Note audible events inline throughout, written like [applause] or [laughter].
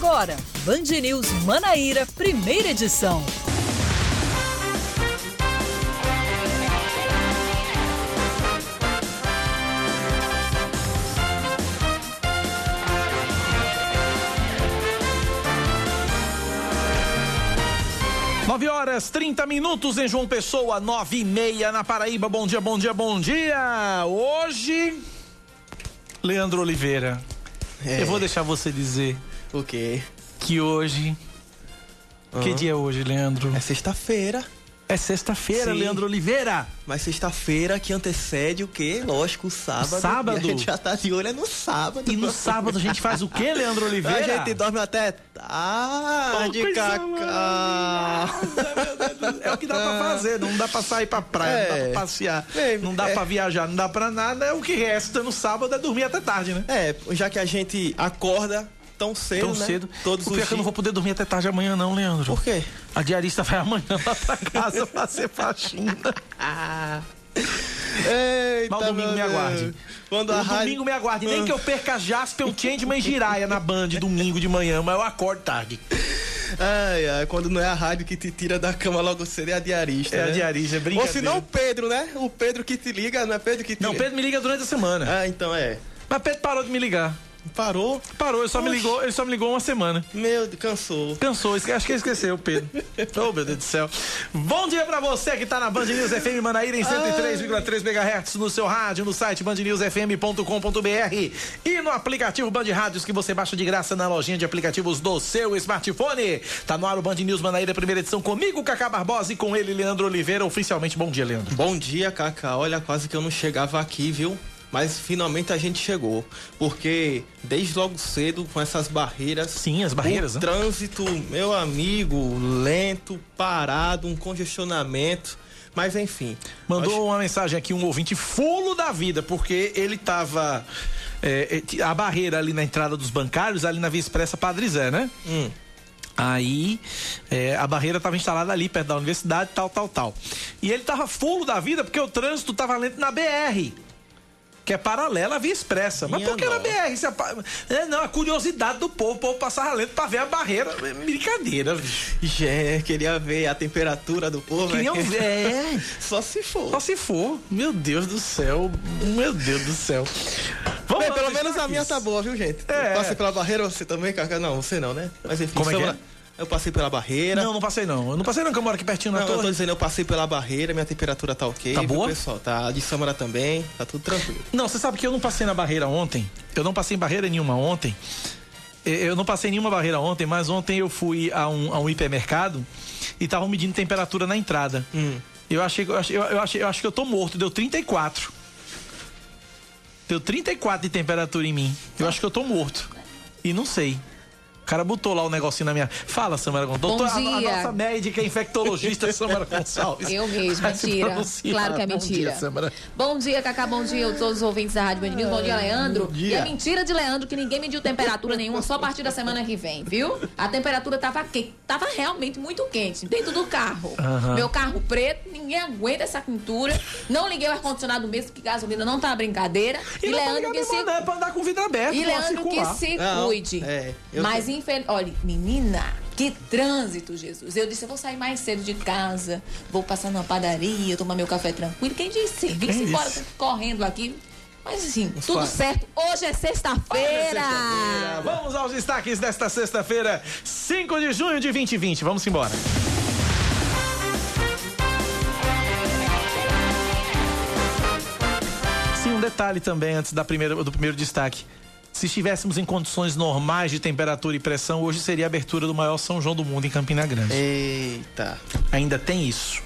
Agora, Band News Manaíra, primeira edição. Nove horas, 30 minutos em João Pessoa, nove e meia na Paraíba. Bom dia, bom dia, bom dia. Hoje, Leandro Oliveira. É. Eu vou deixar você dizer O quê? que hoje. Que Aham. dia é hoje, Leandro? É sexta-feira. É sexta-feira. Leandro Oliveira. Mas sexta-feira que antecede o quê? Lógico, o sábado. Sábado. [laughs] A gente já tá de olho é no sábado. E no sábado a gente faz o quê, [laughs] Leandro A Oliveira? gente dorme até tarde, Oh, coisa Cacá. É o que dá pra [laughs] fazer, não dá pra sair pra praia, não dá É. pra passear, É, não dá é. pra viajar, não dá pra nada. É o que resta no sábado é dormir até tarde, né? É, já que a gente acorda tão cedo, Tão né? cedo. Todos o os é que eu não vou poder dormir até tarde amanhã, não, Leandro. Por quê? A diarista vai amanhã lá pra casa [laughs] fazer faxina. [laughs] Eita, Mas o domingo me aguarde. Quando O a rádio... domingo me aguarde. Nem que eu perca Jaspion, Changeman e Jiraya na Band domingo de manhã, mas eu acordo tarde. [laughs] Ai, ai, quando não é a rádio que te tira da cama logo cedo, é a diarista. É a né? diarista, é Ou brincadeira. se não o Pedro, né? O Pedro que te liga, não é Pedro que te Não, Pedro me liga durante a semana. Ah, então é. Mas Pedro parou de me ligar. Parou? Parou, ele só, me ligou, ele só me ligou uma semana. Meu, Deus, cansou. Cansou, esque- acho que ele esqueceu, Pedro. [laughs] oh, meu Deus do céu. Bom dia pra você que tá na Band News FM Manaíra em 103,3 MHz no seu rádio, no site bandnewsfm.com.br e no aplicativo Band Rádios que você baixa de graça na lojinha de aplicativos do seu smartphone. Tá no ar o Band News Manaíra, primeira edição comigo, Cacá Barbosa e com ele, Leandro Oliveira. Oficialmente, bom dia, Leandro. Bom dia, Cacá. Olha, quase que eu não chegava aqui, viu? Mas finalmente a gente chegou. Porque desde logo cedo, com essas barreiras. Sim, as barreiras, O né? trânsito, meu amigo, lento, parado, um congestionamento. Mas enfim. Mandou Acho- uma mensagem aqui, um ouvinte fulo da vida, porque ele tava. é, é, a barreira ali na entrada dos bancários, ali na Via Expressa Padre Zé, né? Hum. Aí é, a barreira estava instalada ali perto da universidade, tal, tal, tal. E ele tava fulo da vida porque o trânsito tava lento na BR. Que é paralela à via expressa. Mas Minha por que nossa. BR? Isso é, é, não, a curiosidade do povo. O povo passava lento pra ver a barreira. É Brincadeira, bicho. Queria ver a temperatura do povo. Queriam né? ver. É. [laughs] Só se for. Só se for. Meu Deus do céu. Meu Deus do céu. Vamos Bem, lá, pelo nos menos a minha tá boa, viu, gente? É. Eu passei pela barreira, você também, Cacá? Não, você não, né? Mas enfim, Como é que Samara, eu passei pela barreira. Não, não passei não. Eu não passei não, que eu moro aqui pertinho na Não, eu tô torre. dizendo, eu passei pela barreira, minha temperatura tá ok. Tá boa? pessoal? Tá de Samara também, tá tudo tranquilo. Não, você sabe que eu não passei na barreira ontem. Eu não passei em barreira nenhuma ontem. Eu não passei nenhuma barreira ontem, mas ontem eu fui a um, a um hipermercado e estavam medindo temperatura na entrada. Hum. Eu achei, que- eu achei, eu, eu achei, eu acho que eu tô morto, deu 34. Deu 34 de temperatura em mim. Eu acho que eu tô morto. E não sei. O cara botou lá o negocinho na minha. Fala, Samara Gonçalves. Bom Doutora, a- A, dia. nossa médica infectologista [laughs] Samara Gonçalves. Eu se mentira. Claro que é Bom mentira. dia, Samara. Bom dia, Cacá. Bom dia a todos os ouvintes da Rádio Band News. Bom dia, Leandro. Bom dia. E é mentira de Leandro que ninguém mediu temperatura nenhuma só a partir da semana que vem, viu? A temperatura tava quente, tava realmente muito quente dentro do carro. Meu carro preto, ninguém aguenta essa quintura. Não liguei o ar-condicionado mesmo, que gasolina não tá brincadeira. E, E, não Leandro pra que se é pra andar com o vidro aberto. e Leandro que se Não, cuide. é, eu Mas, infel... olha, menina, que trânsito, Jesus. Eu disse, eu vou sair mais cedo de casa, vou passar numa padaria, tomar meu café tranquilo. Quem disse? Vim Quem embora correndo aqui. Mas assim, tudo certo. Hoje é sexta-feira. Sexta-feira. Vamos aos destaques desta sexta-feira, 5 de junho de 2020. Vamos embora. Sim, um detalhe também antes da primeira, do primeiro destaque. Se estivéssemos em condições normais de temperatura e pressão, hoje seria a abertura do maior São João do mundo em Campina Grande. Eita. Ainda tem isso.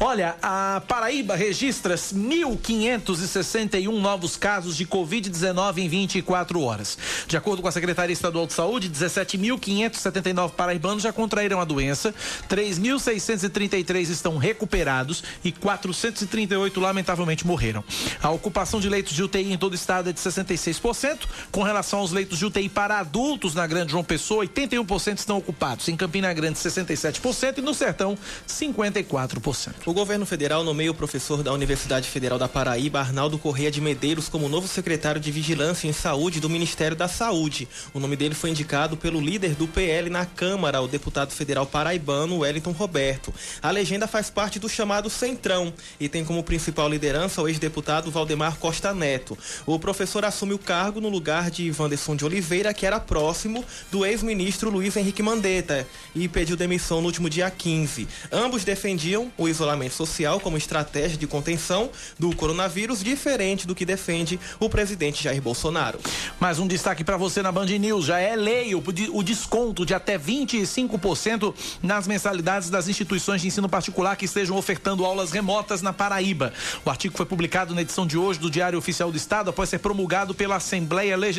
Olha, a Paraíba registra 1.561 novos casos de Covid-19 em 24 horas. De acordo com a Secretaria Estadual de Saúde, 17.579 paraibanos já contraíram a doença, 3.633 estão recuperados e 438 lamentavelmente morreram. A ocupação de leitos de UTI em todo o estado é de 66%. Com relação aos leitos de UTI para adultos na Grande João Pessoa, 81% estão ocupados. Em Campina Grande, 67% e no Sertão, 54%. O governo federal nomeia o professor da Universidade Federal da Paraíba, Arnaldo Correia de Medeiros, como novo secretário de Vigilância em Saúde do Ministério da Saúde. O nome dele foi indicado pelo líder do PL na Câmara, o deputado federal paraibano Wellington Roberto. A legenda faz parte do chamado Centrão e tem como principal liderança o ex-deputado Valdemar Costa Neto. O professor assume o cargo no lugar de Wanderson de Oliveira, que era próximo do ex-ministro Luiz Henrique Mandetta e pediu demissão no último dia 15. Ambos defendiam o isolamento social como estratégia de contenção do coronavírus, diferente do que defende o presidente Jair Bolsonaro. Mais um destaque para você na Band News. Já é lei o desconto de até 25% nas mensalidades das instituições de ensino particular que estejam ofertando aulas remotas na Paraíba. O artigo foi publicado na edição de hoje do Diário Oficial do Estado após ser promulgado pela Assembleia Legislativa.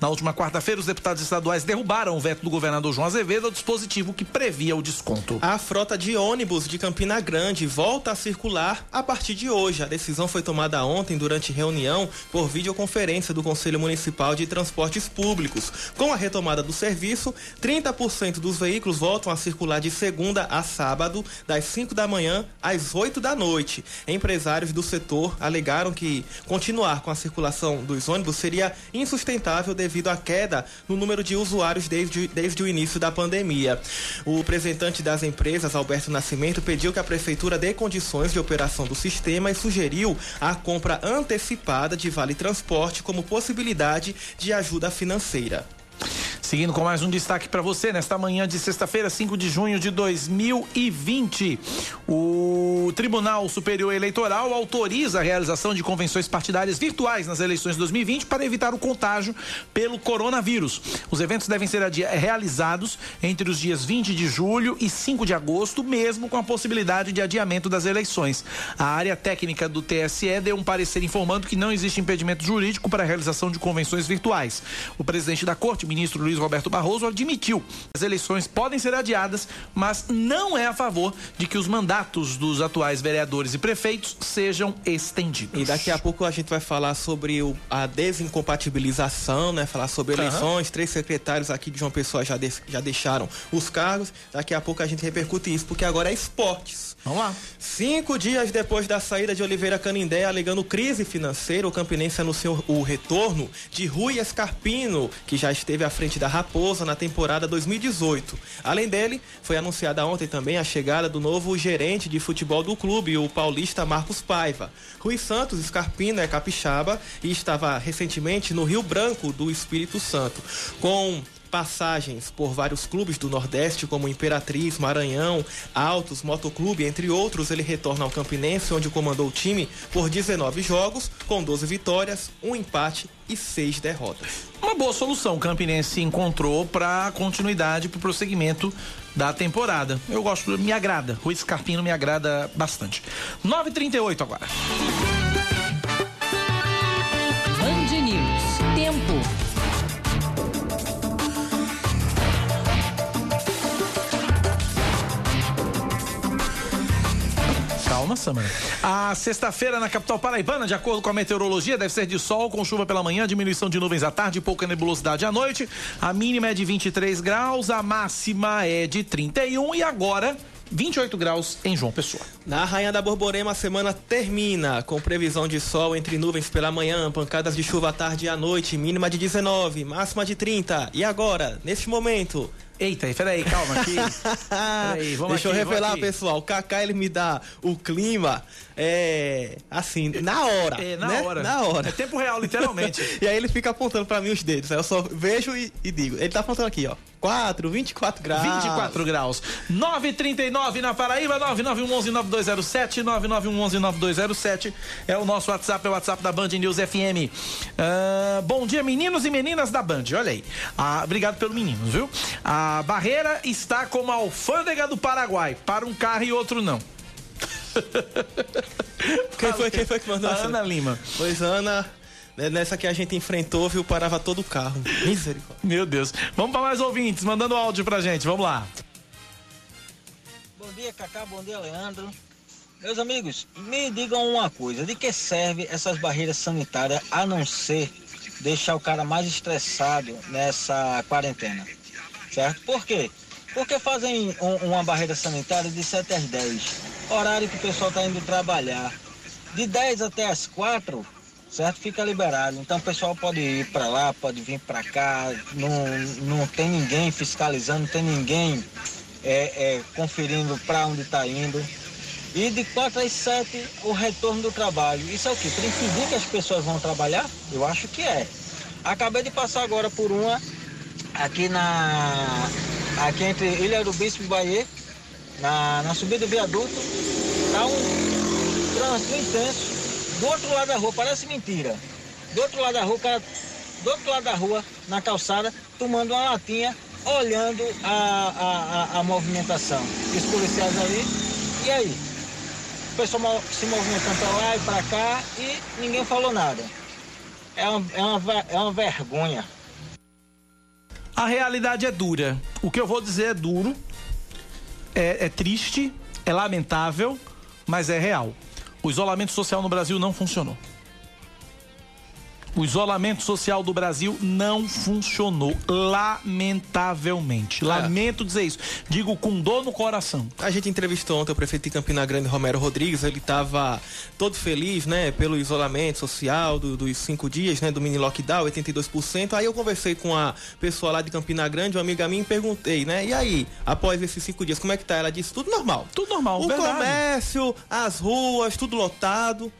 Na última quarta-feira, os deputados estaduais derrubaram o veto do governador João Azevedo ao dispositivo que previa o desconto. A frota de ônibus de Campina Grande volta a circular a partir de hoje. A decisão foi tomada ontem durante reunião por videoconferência do Conselho Municipal de Transportes Públicos. Com a retomada do serviço, 30% dos veículos voltam a circular de segunda a sábado, das 5 da manhã às 8 da noite. Empresários do setor alegaram que continuar com a circulação dos ônibus seria insustentável devido à queda no número de usuários desde, desde o início da pandemia. O representante das empresas, Alberto Nascimento, pediu que a prefeitura dê condições de operação do sistema e sugeriu a compra antecipada de vale transporte como possibilidade de ajuda financeira. Seguindo com mais um destaque para você, nesta manhã de sexta-feira, 5 de junho de 2020, o Tribunal Superior Eleitoral autoriza a realização de convenções partidárias virtuais nas eleições de 2020 para evitar o contágio pelo coronavírus. Os eventos devem ser realizados entre os dias 20 de julho e 5 de agosto, mesmo com a possibilidade de adiamento das eleições. A área técnica do TSE deu um parecer informando que não existe impedimento jurídico para a realização de convenções virtuais. O presidente da Corte, ministro Luiz Roberto Barroso, admitiu que as eleições podem ser adiadas, mas não é a favor de que os mandatos dos atuais vereadores e prefeitos sejam estendidos. E daqui a pouco a gente vai falar sobre o, a desincompatibilização, né? Falar sobre eleições. Uhum. Três secretários aqui de João Pessoa já, de, já deixaram os cargos. Daqui a pouco a gente repercute isso, porque agora é esportes. Vamos lá. Cinco dias depois da saída de Oliveira Canindé, alegando crise financeira, o Campinense anunciou o retorno de Rui Escarpino, que já esteve à frente da Raposa na temporada 2018. Além dele, foi anunciada ontem também a chegada do novo gerente de futebol do clube, o paulista Marcos Paiva. Rui Santos Escarpino é capixaba e estava recentemente no Rio Branco do Espírito Santo. Com passagens por vários clubes do Nordeste, como Imperatriz, Maranhão, Altos, Motoclube, entre outros, ele retorna ao Campinense, onde comandou o time por 19 jogos, com 12 vitórias, um empate e seis derrotas. Uma boa solução o Campinense encontrou para continuidade, para o prosseguimento da temporada. Eu gosto, me agrada. O Scarpino me agrada bastante. 9h38 agora. Calma, Samara. A sexta-feira na capital paraibana, de acordo com a meteorologia, deve ser de sol com chuva pela manhã, diminuição de nuvens à tarde e pouca nebulosidade à noite. A mínima é de 23 graus, a máxima é de 31 e agora 28 graus em João Pessoa. Na Rainha da Borborema, a semana termina com previsão de sol entre nuvens pela manhã, pancadas de chuva à tarde e à noite, mínima de 19, máxima de 30. E agora, neste momento, Eita, peraí, calma aqui. [laughs] peraí, Deixa aqui, eu revelar, pessoal. O Kaká ele me dá o clima é assim, na hora. É, na né? hora. Na hora. É tempo real, literalmente. [laughs] e aí ele fica apontando para mim os dedos. Aí eu só vejo e, e, digo. Ele tá apontando aqui, ó. 4, 24 graus. 24 graus. 939 na Paraíba, 9911-9207, 9911-9207. É o nosso WhatsApp, é o WhatsApp da Band News FM. Uh, ah, bom dia, meninos e meninas da Band. Olha aí. Ah, obrigado pelo menino, viu? A barreira está como a alfândega do Paraguai. Para um carro e outro não. Quem foi, quem foi que mandou a Ana Lima. Pois, Ana. Né, nessa que a gente enfrentou, viu, parava todo o carro. Misericórdia. Meu Deus. Vamos para mais ouvintes, mandando áudio pra gente. Vamos lá. Bom dia, Cacá. Bom dia, Leandro. Meus amigos, me digam uma coisa: de que serve essas barreiras sanitárias a não ser deixar o cara mais estressado nessa quarentena? Certo? Por quê? Porque fazem um, uma barreira sanitária de 7 às 10 horário que o pessoal está indo trabalhar. De 10 até as 4, certo? Fica liberado. Então o pessoal pode ir para lá, pode vir para cá, não, não tem ninguém fiscalizando, não tem ninguém é, é, conferindo para onde está indo. E de 4 às 7, o retorno do trabalho. Isso é o quê? Para impedir que as pessoas vão trabalhar? Eu acho que é. Acabei de passar agora por uma aqui na. Aqui entre Ilha do Bispo e Bahia, na, na subida do viaduto, tá um trânsito intenso. Do outro lado da rua, parece mentira. Do outro lado da rua, cara, do outro lado da rua, na calçada, tomando uma latinha, olhando a, a, a, a movimentação. Os policiais ali, e aí? o pessoal se movimentando para lá e para cá e ninguém falou nada. É é, uma, é uma vergonha. A realidade é dura. O que eu vou dizer é duro, é, é triste, é lamentável, mas é real. O isolamento social no Brasil não funcionou. O isolamento social do Brasil não funcionou, lamentavelmente. É. Lamento dizer isso. Digo com dor no coração. A gente entrevistou ontem o prefeito de Campina Grande, Romero Rodrigues. Ele estava todo feliz, né, pelo isolamento social do, dos cinco dias, né, do mini lockdown, 82%. Aí eu conversei com a pessoa lá de Campina Grande, uma amiga minha, e perguntei, né, e aí, após esses cinco dias, como é que tá? Ela disse, tudo normal. Tudo normal, O verdade. comércio, as ruas, tudo lotado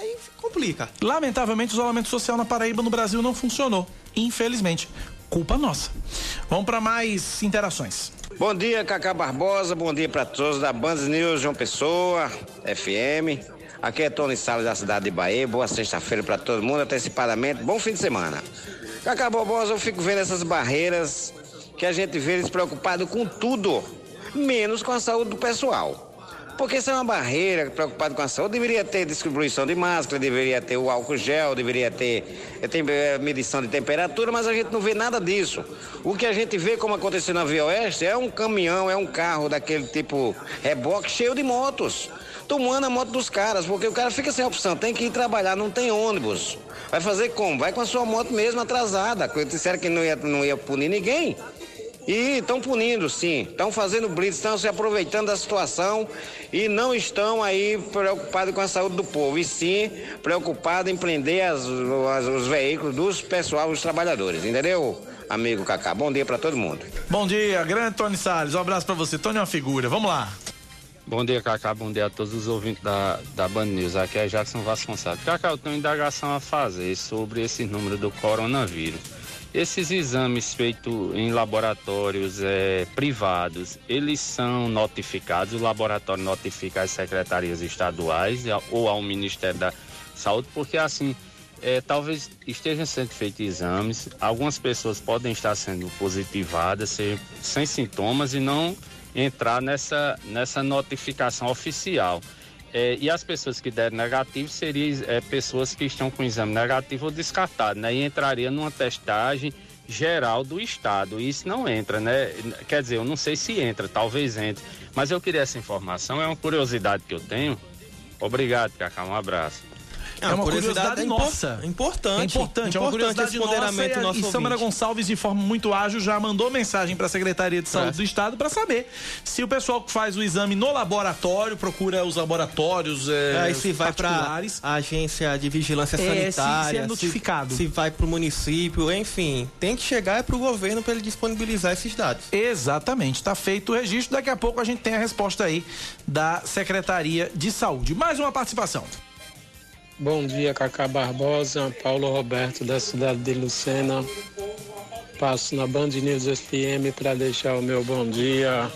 aí complica. Lamentavelmente, o isolamento social na Paraíba, no Brasil, não funcionou. Infelizmente. Culpa nossa. Vamos para mais interações. Bom dia, Cacá Barbosa. Bom dia para todos da Band News João Pessoa, FM. Aqui é Tony Salles da cidade de Bahia. Boa sexta-feira para todo mundo, antecipadamente. Bom fim de semana. Cacá Barbosa, eu fico vendo essas barreiras que a gente vê eles preocupados com tudo, menos com a saúde do pessoal. Porque isso é uma barreira, preocupado com a saúde, deveria ter distribuição de máscara, deveria ter o álcool gel, deveria ter, ter eh, medição de temperatura, mas a gente não vê nada disso. O que a gente vê, como aconteceu na Via Oeste, é um caminhão, é um carro daquele tipo reboque cheio de motos. Tomando a moto dos caras, porque o cara fica sem opção, tem que ir trabalhar, não tem ônibus. Vai fazer como? Vai com a sua moto mesmo atrasada. Disseram que não ia, não ia punir ninguém. E estão punindo, sim. Estão fazendo blitz, estão se aproveitando da situação e não estão aí preocupados com a saúde do povo, e sim preocupados em prender as, as, os veículos dos pessoal, os trabalhadores, entendeu? Amigo Cacá, bom dia para todo mundo. Bom dia, grande Tony Salles, um abraço para você. Tony é uma figura, vamos lá. Bom dia, Cacá. Bom dia a todos os ouvintes da, da Band News. Aqui é Jackson Vasconcelos. Cacá, eu tenho uma indagação a fazer sobre esse número do coronavírus. Esses exames feitos em laboratórios é, privados, eles são notificados, o laboratório notifica as secretarias estaduais ou ao Ministério da Saúde, porque assim, é, talvez estejam sendo feitos exames, algumas pessoas podem estar sendo positivadas sem, sem sintomas e não entrar nessa, nessa notificação oficial. É, e as pessoas que deram negativo seriam é, pessoas que estão com exame negativo ou descartado, né? E entraria numa testagem geral do Estado. E isso não entra, né? Quer dizer, eu não sei se entra, talvez entre. Mas eu queria essa informação, é uma curiosidade que eu tenho. Obrigado, Cacá. Um abraço. É uma, curiosidade, curiosidade nossa. É importante. É importante, é uma curiosidade nossa. E, e Samara Gonçalves, de forma muito ágil, já mandou mensagem para a Secretaria de Saúde é. do Estado para saber se o pessoal que faz o exame no laboratório procura os laboratórios é, é, se vai para a agência de vigilância é, sanitária, se, se é notificado, se, se vai para o município, enfim, tem que chegar é para o governo para ele disponibilizar esses dados. Exatamente, está feito o registro. Daqui a pouco a gente tem a resposta aí da Secretaria de Saúde. Mais uma participação. Bom dia, Cacá Barbosa, Paulo Roberto, da cidade de Lucena. Passo na Band News FM para deixar o meu bom dia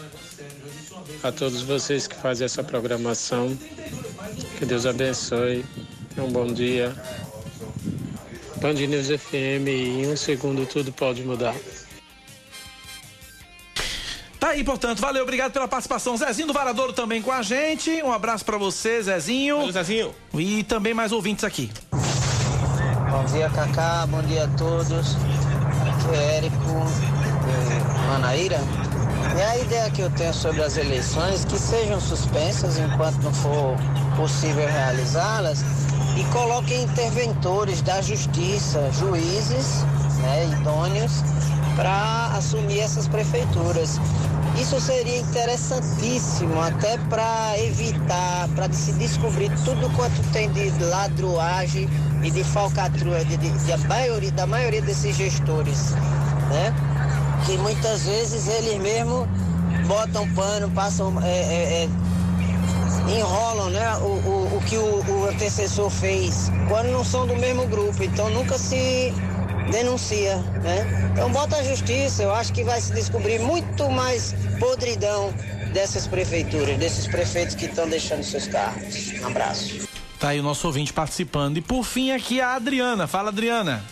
a todos vocês que fazem essa programação. Que Deus abençoe. Um bom dia. Band News FM, em um segundo tudo pode mudar. Tá aí, portanto, valeu, obrigado pela participação. Zezinho do Varadouro também com a gente. Um abraço para você, Zezinho. Valeu, Zezinho. E também mais ouvintes aqui. Bom dia, Cacá. Bom dia a todos. Aqui é Érico de Manaíra. E a ideia que eu tenho sobre as eleições que sejam suspensas enquanto não for possível realizá-las e coloquem interventores da justiça, juízes né, idôneos para assumir essas prefeituras. Isso seria interessantíssimo até para evitar, para se descobrir tudo quanto tem de ladruagem e de falcatrua de, de, de maioria, da maioria desses gestores, né? Que muitas vezes eles mesmos botam pano, passam, é, é, é, enrolam né, o, o, o que o, o antecessor fez, quando não são do mesmo grupo, então nunca se denuncia, né? Então bota a justiça, eu acho que vai se descobrir muito mais podridão dessas prefeituras, desses prefeitos que estão deixando seus carros. Um abraço. Tá aí o nosso ouvinte participando. E por fim aqui a Adriana. Fala, Adriana.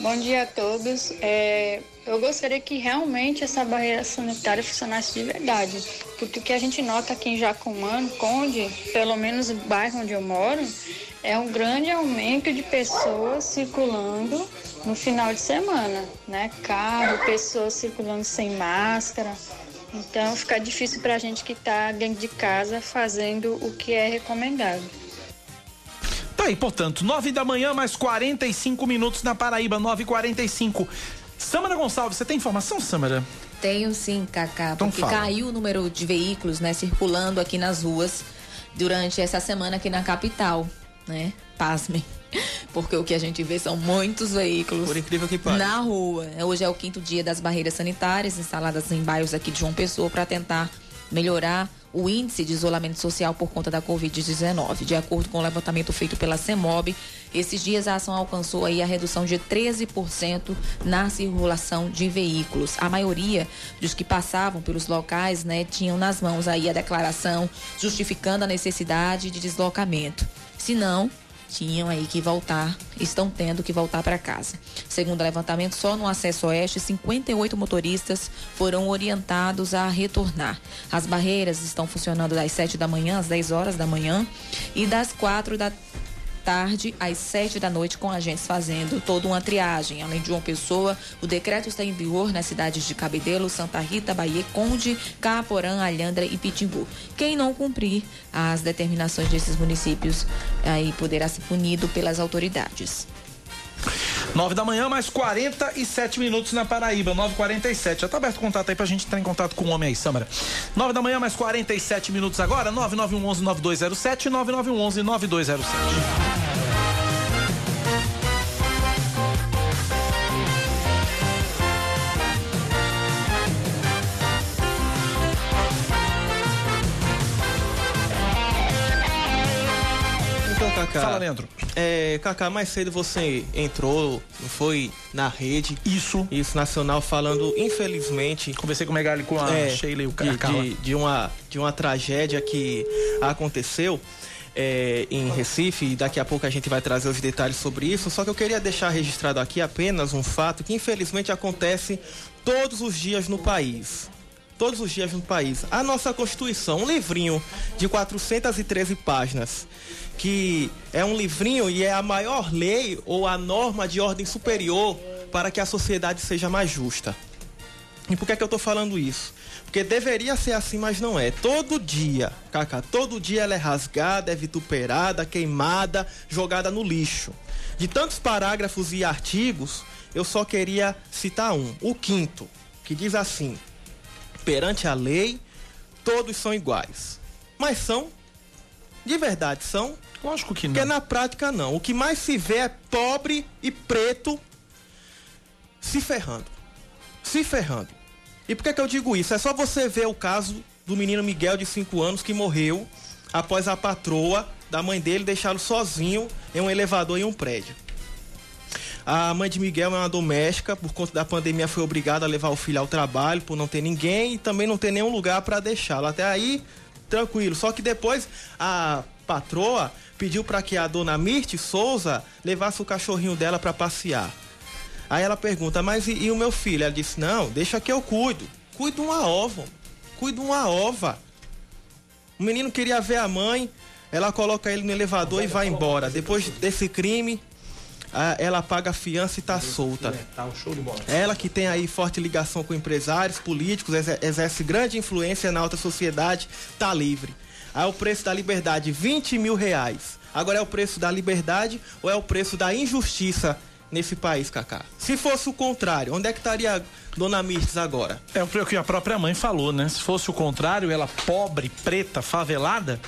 Bom dia a todos. É, eu gostaria que realmente essa barreira sanitária funcionasse de verdade. Porque o que a gente nota aqui em Jacumano, Conde, pelo menos o bairro onde eu moro, é um grande aumento de pessoas circulando no final de semana, né? Carro, pessoas circulando sem máscara. Então fica difícil para a gente que está dentro de casa fazendo o que é recomendado. Tá aí, portanto, 9 da manhã, mais 45 minutos na Paraíba, 9h45. Samara Gonçalves, você tem informação, Samara? Tenho sim, Cacá, Então porque fala. caiu o número de veículos, né, circulando aqui nas ruas durante essa semana aqui na capital, né? Pasmem. [laughs] Porque o que a gente vê são muitos veículos Por incrível que pareça. na rua. Hoje é o quinto dia das barreiras sanitárias instaladas em bairros aqui de João Pessoa para tentar melhorar o índice de isolamento social por conta da Covid-19. De acordo com o levantamento feito pela CEMOB, esses dias a ação alcançou aí a redução de 13% na circulação de veículos. A maioria dos que passavam pelos locais, né, tinham nas mãos aí a declaração justificando a necessidade de deslocamento. Se não, tinham aí que voltar, estão tendo que voltar para casa. Segundo o levantamento, só no acesso oeste, 58 motoristas foram orientados a retornar. As barreiras estão funcionando das 7 da manhã às 10 horas da manhã e das 4 da tarde às 7 da noite com agentes fazendo toda uma triagem. Além de uma pessoa, o decreto está em vigor nas cidades de Cabedelo, Santa Rita, Bahia, Conde, Caporã, Alhandra e Pitimbu. Quem não cumprir as determinações desses municípios aí poderá ser punido pelas autoridades. 9 da manhã, mais 47 minutos na Paraíba, 9h47. Já tá aberto o contato aí pra gente entrar em contato com o homem aí, Samara. 9 da manhã, mais 47 minutos agora, 9911-9207, 9911-9207. Então, Cacá. Fala, Leandro. É, Cacá, mais cedo você entrou, não foi na rede. Isso. Isso nacional falando, infelizmente. Conversei com o Megali com a é, Sheila e o de, de, de uma, de uma tragédia que aconteceu. é, em Recife, e daqui a pouco a gente vai trazer os detalhes sobre isso. Só que eu queria deixar registrado aqui apenas um fato que infelizmente acontece todos os dias no país. Todos os dias no país. A nossa Constituição, um livrinho de 413 páginas, que é um livrinho e é a maior lei ou a norma de ordem superior para que a sociedade seja mais justa. E por que, é que eu tô falando isso? Porque deveria ser assim, mas não é. Todo dia, Cacá, todo dia ela é rasgada, é vituperada, queimada, jogada no lixo. De tantos parágrafos e artigos, eu só queria citar um, o quinto, que diz assim: perante a lei, todos são iguais. Mas são? De verdade são? Lógico que não. Porque na prática não. O que mais se vê é pobre e preto se ferrando. Se ferrando. E por que, que eu digo isso? É só você ver o caso do menino Miguel de 5 anos que morreu após a patroa da mãe dele deixá-lo sozinho em um elevador em um prédio. A mãe de Miguel é uma doméstica, por conta da pandemia foi obrigada a levar o filho ao trabalho por não ter ninguém e também não ter nenhum lugar para deixá-lo. Até aí, tranquilo. Só que depois a patroa pediu para que a dona Mirte Souza levasse o cachorrinho dela para passear. Aí ela pergunta, mas e, e o meu filho? Ela disse, não, deixa que eu cuido. Cuido uma ova. Cuido uma ova. O menino queria ver a mãe, ela coloca ele no elevador e vai embora. Depois desse crime, a- ela paga a fiança e tá solta. Show de bola. Ela que tem aí forte ligação com empresários, políticos, exer- exerce grande influência na alta sociedade, tá livre. Aí o preço da liberdade, 20 mil reais. Agora é o preço da liberdade ou é o preço da injustiça nesse país, Cacá. Se fosse o contrário, onde é que estaria Dona Mirtes agora? É o que a própria mãe falou, né? Se fosse o contrário, ela pobre, preta, favelada,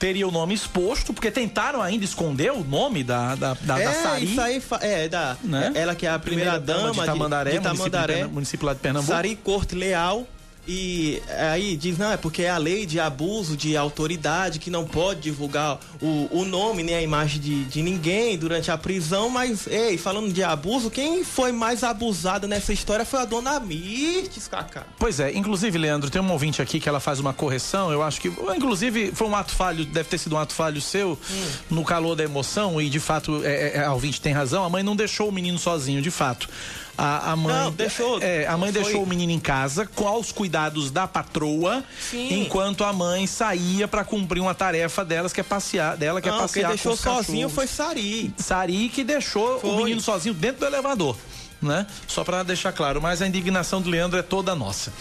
teria o nome exposto, porque tentaram ainda esconder o nome da, da, da, é, da Sari. Isso aí, é, da, né? ela que é a primeira, primeira dama, de Tamandaré, de, de Tamandaré município, município lá de Pernambuco. Sari Corte Leal, e aí diz, não, é porque é a lei de abuso de autoridade que não pode divulgar o, o nome nem a imagem de, de ninguém durante a prisão, mas, ei, falando de abuso, quem foi mais abusada nessa história foi a dona Mirtes, Cacá. Pois é, inclusive, Leandro, tem um ouvinte aqui que ela faz uma correção, eu acho que, inclusive, foi um ato falho, deve ter sido um ato falho seu, hum. no calor da emoção, e de fato, é, é, a ouvinte tem razão, a mãe não deixou o menino sozinho, de fato. A, a mãe. Não, deixou. É, a mãe foi. deixou o menino em casa com os cuidados da patroa, Sim. enquanto a mãe saía para cumprir uma tarefa delas que é passear, dela que é não, é passear. Quem deixou sozinho foi Sari. Sari que deixou foi. o menino sozinho dentro do elevador né? Só para deixar claro, mas a indignação do Leandro é toda nossa.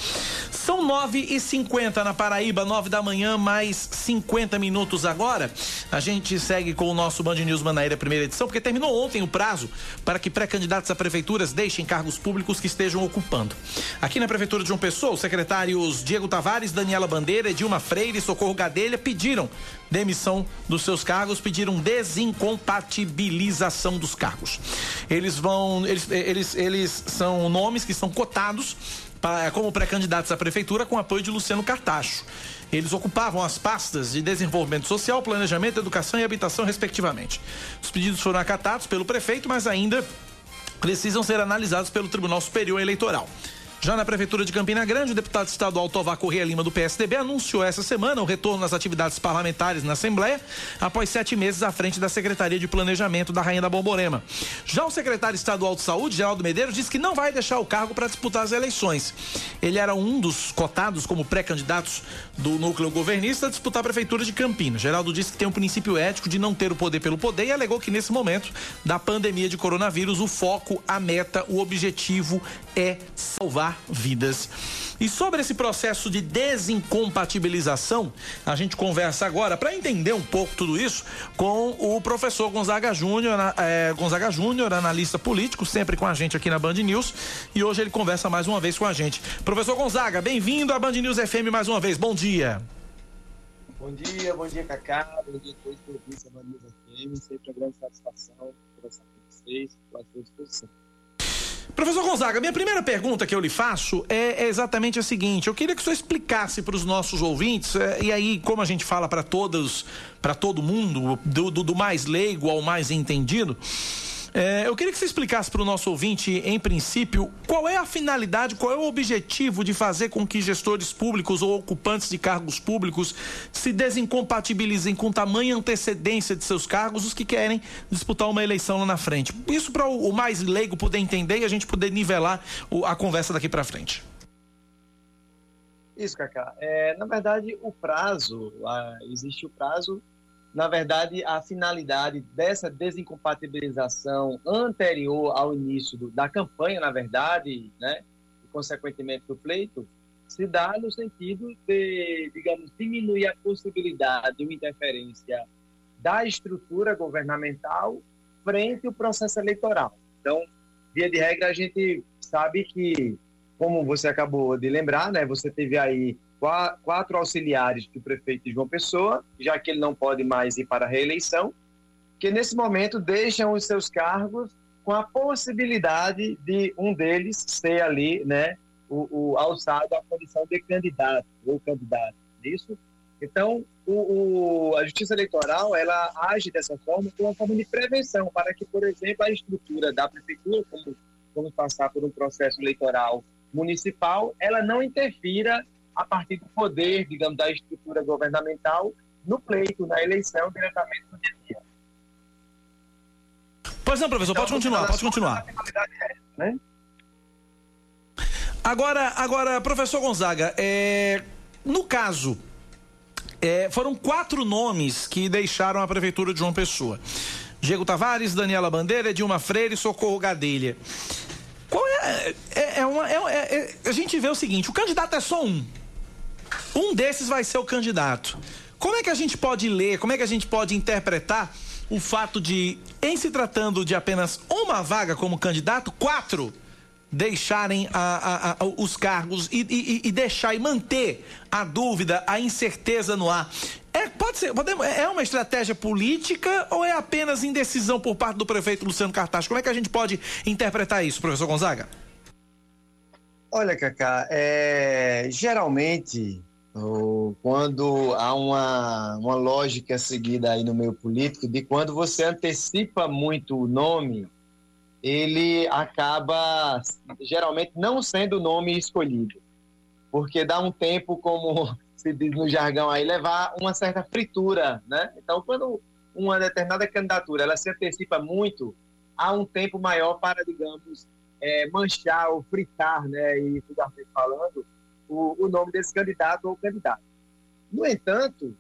São 9 e 50 na Paraíba, 9 da manhã, mais 50 minutos agora. A gente segue com o nosso Band News Manaíra primeira edição, porque terminou ontem o prazo para que pré-candidatos a prefeituras deixem cargos públicos que estejam ocupando. Aqui na Prefeitura de João Pessoa, os secretários Diego Tavares, Daniela Bandeira, Dilma Freire e Socorro Gadelha pediram demissão dos seus cargos, pediram desincompatibilização dos cargos. Eles vão, eles, eles, eles são nomes que são cotados para, como pré-candidatos à prefeitura com apoio de Luciano Cartacho. Eles ocupavam as pastas de desenvolvimento social, planejamento, educação e habitação, respectivamente. Os pedidos foram acatados pelo prefeito, mas ainda precisam ser analisados pelo Tribunal Superior Eleitoral. Já na Prefeitura de Campina Grande, o deputado estadual Tovar Corrêa Lima, do PSDB, anunciou essa semana o retorno às atividades parlamentares na Assembleia, após sete meses à frente da Secretaria de Planejamento da Rainha da Bomborema. Já o secretário estadual de Saúde, Geraldo Medeiros, disse que não vai deixar o cargo para disputar as eleições. Ele era um dos cotados como pré-candidatos do núcleo governista a disputar a Prefeitura de Campinas. Geraldo disse que tem um princípio ético de não ter o poder pelo poder e alegou que nesse momento da pandemia de coronavírus, o foco, a meta, o objetivo é salvar salvar vidas. E sobre esse processo de desincompatibilização, a gente conversa agora para entender um pouco tudo isso com o professor Gonzaga Júnior, é, Gonzaga Júnior, analista político, sempre com a gente aqui na Band News. E hoje ele conversa mais uma vez com a gente. Professor Gonzaga, bem-vindo à Band News FM mais uma vez. Bom dia. Bom dia, bom dia, Cacá. Bom dia a todos que ouvem a Band News FM. Sempre uma grande satisfação conversar com vocês, à sua disposição. Professor Gonzaga, minha primeira pergunta que eu lhe faço é, é exatamente a seguinte: eu queria que o senhor explicasse para os nossos ouvintes, é, e aí, como a gente fala para todos, para todo mundo, do, do, do mais leigo ao mais entendido. É, eu queria que você explicasse para o nosso ouvinte, em princípio, qual é a finalidade, qual é o objetivo de fazer com que gestores públicos ou ocupantes de cargos públicos se desincompatibilizem com tamanha antecedência de seus cargos os que querem disputar uma eleição lá na frente. Isso para o mais leigo poder entender e a gente poder nivelar a conversa daqui para frente. Isso, Cacá. É, na verdade, o prazo, existe o prazo na verdade, a finalidade dessa desincompatibilização anterior ao início do, da campanha, na verdade, né, e consequentemente do pleito, se dá no sentido de, digamos, diminuir a possibilidade de uma interferência da estrutura governamental frente ao processo eleitoral. Então, via de regra, a gente sabe que, como você acabou de lembrar, né, você teve aí quatro auxiliares do prefeito João Pessoa, já que ele não pode mais ir para a reeleição, que nesse momento deixam os seus cargos com a possibilidade de um deles ser ali, né, o, o alçado à condição de candidato ou candidato. Isso. Então, o, o, a Justiça Eleitoral ela age dessa forma como uma forma de prevenção para que, por exemplo, a estrutura da prefeitura, como vamos passar por um processo eleitoral municipal, ela não interfira a partir do poder, digamos, da estrutura governamental no pleito, na eleição, diretamente no dia a dia. Pois não, professor, então, pode continuar, pode continuar. É né? Agora, agora, professor Gonzaga, é, no caso, é, foram quatro nomes que deixaram a prefeitura de João Pessoa. Diego Tavares, Daniela Bandeira, Dilma Freire e Socorro Gadelha. Qual é, é, é uma, é, é, a gente vê o seguinte, o candidato é só um. Um desses vai ser o candidato. Como é que a gente pode ler, como é que a gente pode interpretar o fato de, em se tratando de apenas uma vaga como candidato, quatro deixarem a, a, a, os cargos e, e, e, deixar e manter a dúvida, a incerteza no ar. É, pode ser, podemos, é uma estratégia política ou é apenas indecisão por parte do prefeito Luciano Cartaz? Como é que a gente pode interpretar isso, professor Gonzaga? Olha, Cacá, é, geralmente quando há uma, uma lógica seguida aí no meio político de quando você antecipa muito o nome, ele acaba geralmente não sendo o nome escolhido, porque dá um tempo, como [laughs] se diz no jargão aí, levar uma certa fritura, né? Então, quando uma determinada candidatura ela se antecipa muito, há um tempo maior para, digamos, é, manchar ou fritar, né? E vulgarmente falando, o, o nome desse candidato ou candidata. No entanto,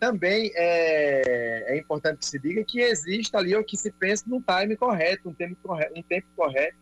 também é, é, importante que se diga que existe ali o que se pensa num time correto, um tempo correto, um tempo correto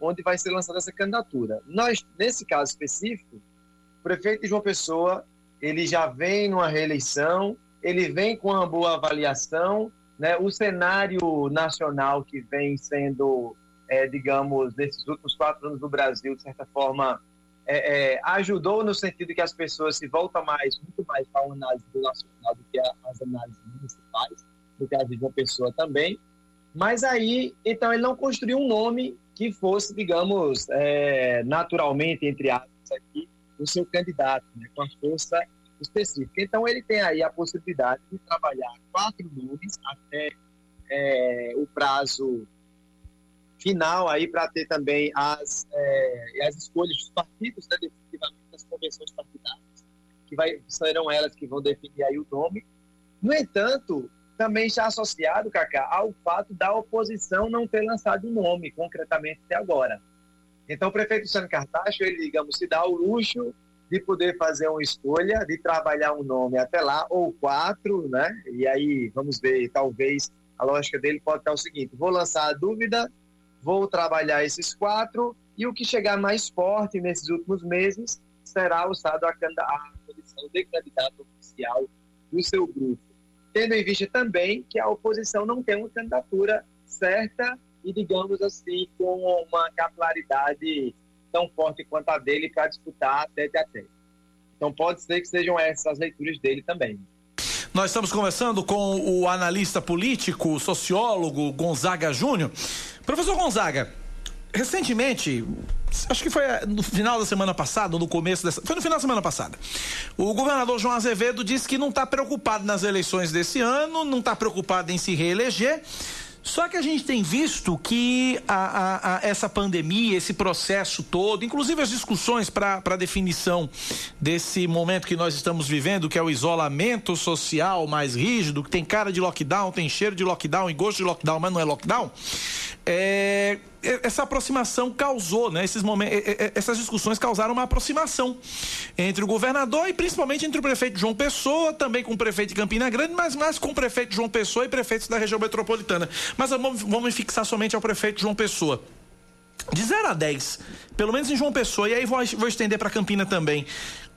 onde vai ser lançada essa candidatura. Nós, nesse caso específico, o prefeito João Pessoa, ele já vem numa reeleição, ele vem com uma boa avaliação, né? O cenário nacional que vem sendo, é, digamos, nesses últimos quatro anos do Brasil, de certa forma, é, é, ajudou no sentido que as pessoas se voltam mais, muito mais para a análise do nacional do que as análises municipais, no caso de uma pessoa também. Mas aí, então, ele não construiu um nome que fosse, digamos, é, naturalmente, entre aspas, aqui, o seu candidato, né, com a força específica. Então, ele tem aí a possibilidade de trabalhar quatro nomes até é, o prazo final aí para ter também as, é, as escolhas dos partidos, né, definitivamente das convenções partidárias, que vai, serão elas que vão definir aí o nome. No entanto, também está associado, Cacá, ao fato da oposição não ter lançado o nome, concretamente até agora. Então, o prefeito Sano Cartacho, ele, digamos, se dá o luxo de poder fazer uma escolha, de trabalhar um nome até lá, ou quatro, né? E aí, vamos ver, talvez a lógica dele pode estar o seguinte: vou lançar a dúvida Vou trabalhar esses quatro e o que chegar mais forte nesses últimos meses será alçado à condição de candidato oficial do seu grupo. Tendo em vista também que a oposição não tem uma candidatura certa e, digamos assim, com uma capilaridade tão forte quanto a dele para disputar tete a tete. Então pode ser que sejam essas as leituras dele também. Nós estamos conversando com o analista político, sociólogo Gonzaga Júnior. Professor Gonzaga, recentemente, acho que foi no final da semana passada, ou no começo dessa. Foi no final da semana passada. O governador João Azevedo disse que não está preocupado nas eleições desse ano, não está preocupado em se reeleger. Só que a gente tem visto que a, a, a essa pandemia, esse processo todo, inclusive as discussões para a definição desse momento que nós estamos vivendo, que é o isolamento social mais rígido, que tem cara de lockdown, tem cheiro de lockdown e gosto de lockdown, mas não é lockdown. É, essa aproximação causou, né? Esses momentos, essas discussões causaram uma aproximação entre o governador e principalmente entre o prefeito João Pessoa, também com o prefeito de Campina Grande, mas mais com o prefeito João Pessoa e prefeitos da região metropolitana. Mas vamos, fixar somente ao prefeito João Pessoa. De 0 a 10, pelo menos em João Pessoa, e aí vou, vou estender para Campina também.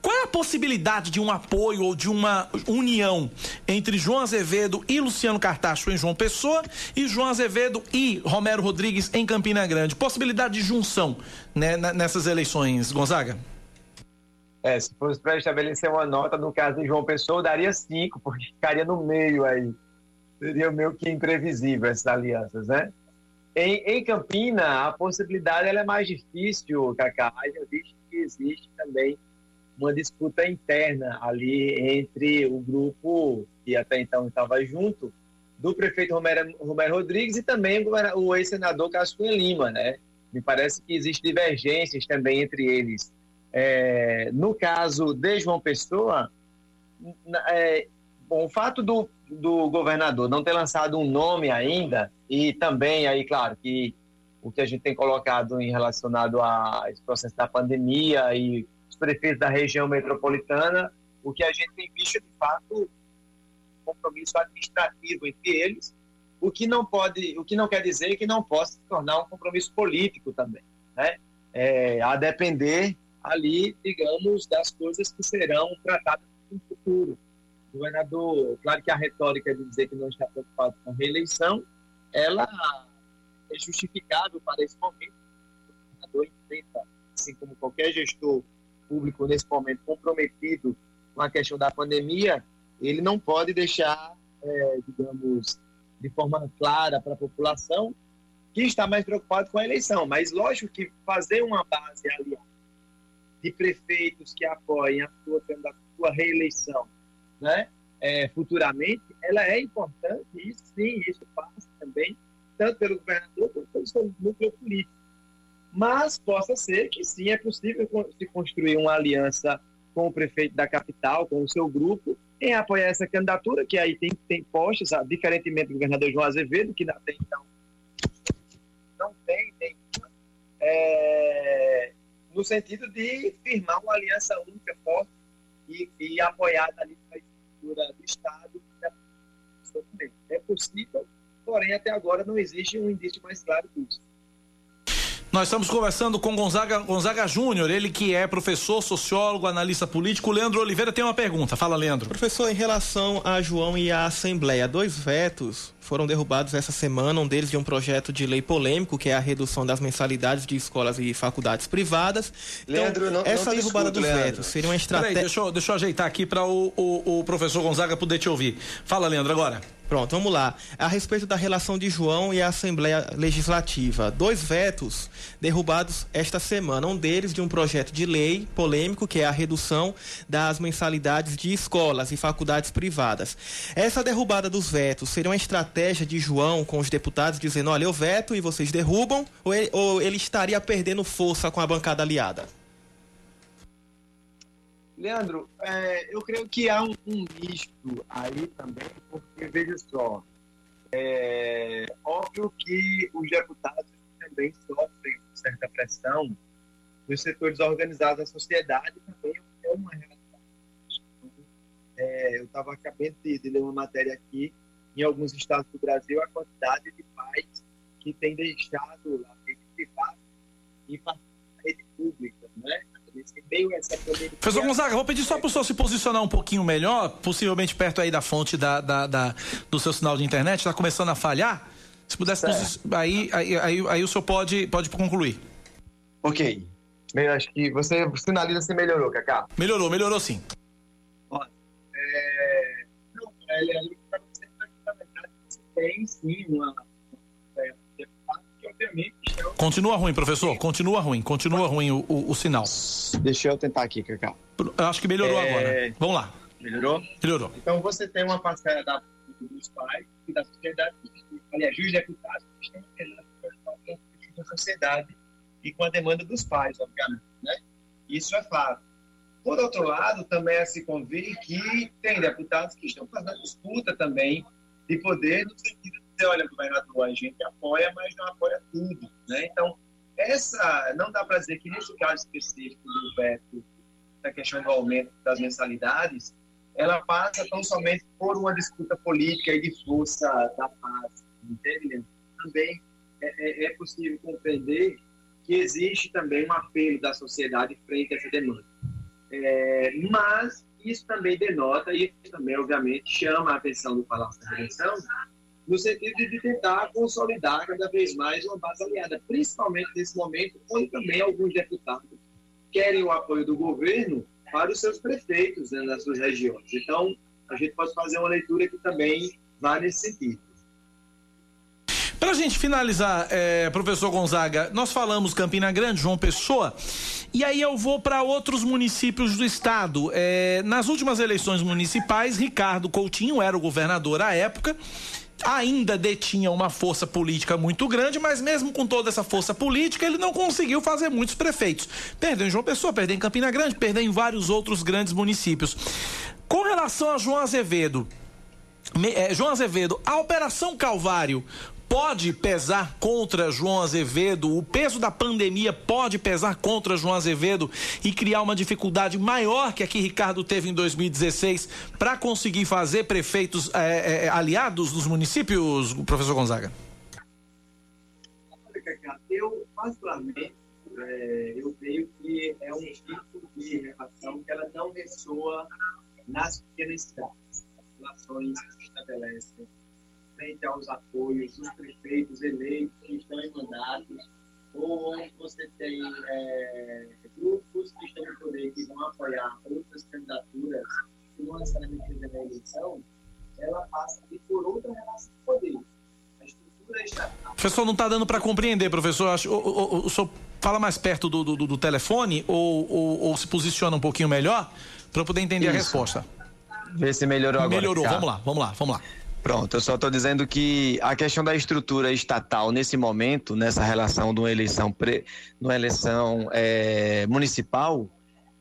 Qual é a possibilidade de um apoio ou de uma união entre João Azevedo e Luciano Cartacho em João Pessoa e João Azevedo e Romero Rodrigues em Campina Grande? Possibilidade de junção né, nessas eleições, Gonzaga? É, se fosse para estabelecer uma nota, no caso de João Pessoa, daria cinco, porque ficaria no meio aí. Seria meio que imprevisível essas alianças, né? Em, em Campina, a possibilidade ela é mais difícil, Cacá, eu visto que existe também uma disputa interna ali entre o grupo que até então estava junto do prefeito Romero, Romero Rodrigues e também o ex-senador Cascunha Lima, né? Me parece que existem divergências também entre eles. É, no caso de João Pessoa, é, bom, o fato do, do governador não ter lançado um nome ainda, e também aí, claro, que o que a gente tem colocado em relacionado a esse processo da pandemia e prefeitos da região metropolitana, o que a gente tem visto de fato, compromisso administrativo entre eles, o que não pode, o que não quer dizer que não possa se tornar um compromisso político também, né? É, a depender ali, digamos, das coisas que serão tratadas no futuro. Governador, claro que a retórica de dizer que não está preocupado com reeleição, ela é justificável para esse momento. O governador enfrenta, assim como qualquer gestor público nesse momento comprometido com a questão da pandemia, ele não pode deixar, é, digamos, de forma clara para a população que está mais preocupado com a eleição. Mas lógico que fazer uma base aliada de prefeitos que apoiem a sua, a sua reeleição né, é, futuramente, ela é importante, e sim, isso passa também, tanto pelo governador quanto pelo seu núcleo político. Mas possa ser que sim, é possível se construir uma aliança com o prefeito da capital, com o seu grupo, em apoiar essa candidatura, que aí tem, tem postos, diferentemente do governador João Azevedo, que até então não tem nenhuma, é, no sentido de firmar uma aliança única, forte e, e apoiada ali estrutura do Estado. É possível, porém até agora não existe um indício mais claro disso. Nós estamos conversando com Gonzaga, Gonzaga Júnior, ele que é professor, sociólogo, analista político. Leandro Oliveira tem uma pergunta. Fala, Leandro. Professor, em relação a João e a Assembleia, dois vetos foram derrubados essa semana, um deles de um projeto de lei polêmico, que é a redução das mensalidades de escolas e faculdades privadas. Então, Leandro, não, essa não derrubada escuto, dos Leandro. vetos seria uma estratégia... deixa, eu, deixa eu ajeitar aqui para o, o, o professor Gonzaga poder te ouvir. Fala, Leandro, agora. Pronto, vamos lá. A respeito da relação de João e a Assembleia Legislativa. Dois vetos derrubados esta semana. Um deles de um projeto de lei polêmico, que é a redução das mensalidades de escolas e faculdades privadas. Essa derrubada dos vetos seria uma estratégia de João com os deputados dizendo: olha, eu veto e vocês derrubam, ou ele, ou ele estaria perdendo força com a bancada aliada? Leandro, é, eu creio que há um, um, misto aí também, porque veja só, é óbvio que os deputados também sofrem certa pressão dos setores organizados da sociedade, também é uma realidade. É, eu estava acabando de, ler uma matéria aqui, em alguns estados do Brasil, a quantidade de pais que têm deixado a rede privada e a rede pública, né? Professor Gonzaga, vou pedir só para o senhor se posicionar um pouquinho melhor, possivelmente perto aí da fonte da, da, da do seu sinal de internet, está começando a falhar. Se pudesse, aí, aí, aí, aí, o senhor pode, pode concluir. Ok. Eu acho que você sinaliza se melhorou, Cacá. Melhorou, melhorou sim. É... Não, é, na verdade, você tem sim uma Continua ruim, professor. Continua ruim. Continua ruim o, o, o sinal. Deixa eu tentar aqui, Cacá. Acho que melhorou é... agora. Vamos lá. Melhorou? Melhorou. Então você tem uma parcela da, dos pais e da sociedade, aliás, os deputados que estão apelando com a sociedade e com a demanda dos pais, obviamente. Né? Isso é fato. Por outro lado, também é se convir que tem deputados que estão fazendo disputa também de poder no sentido dizer, olha, governador, a gente apoia, mas não apoia tudo. Né? Então, essa, não dá para dizer que nesse caso específico do veto, da questão do aumento das mensalidades, ela passa tão somente por uma disputa política e de força da paz, entende? Também é, é, é possível compreender que existe também um apelo da sociedade frente a essa demanda. É, mas isso também denota, e também, obviamente, chama a atenção do Palácio da Redenção, no sentido de tentar consolidar cada vez mais uma base aliada, principalmente nesse momento, onde também alguns deputados querem o apoio do governo para os seus prefeitos né, nas suas regiões. Então, a gente pode fazer uma leitura que também vá nesse sentido. Para a gente finalizar, é, professor Gonzaga, nós falamos Campina Grande, João Pessoa, e aí eu vou para outros municípios do estado. É, nas últimas eleições municipais, Ricardo Coutinho era o governador à época ainda detinha uma força política muito grande, mas mesmo com toda essa força política, ele não conseguiu fazer muitos prefeitos. Perdeu em João Pessoa, perdeu em Campina Grande, perdeu em vários outros grandes municípios. Com relação a João Azevedo, é, João Azevedo, a Operação Calvário pode pesar contra João Azevedo, o peso da pandemia pode pesar contra João Azevedo e criar uma dificuldade maior que a que Ricardo teve em 2016 para conseguir fazer prefeitos é, é, aliados dos municípios, professor Gonzaga? Eu, particularmente, é, eu creio que é um tipo de relação que ela não ressoa nas pequenas cidades. relações que se estabelecem frente aos apoios dos prefeitos eleitos que estão em mandatos, ou onde você tem é, grupos que estão no poder que vão apoiar outras candidaturas que não necessariamente na eleição, ela passa por outra relação de poder. A estrutura estatal. Professor, não está dando para compreender, professor. Acho, o, o, o, senhor fala mais perto do, do, do telefone ou, ou, ou, se posiciona um pouquinho melhor para eu poder entender Isso. a resposta. Vê se melhorou agora. Melhorou, vamos lá, vamos lá, vamos lá. Pronto, eu só estou dizendo que a questão da estrutura estatal nesse momento, nessa relação de uma eleição, pre, uma eleição é, municipal,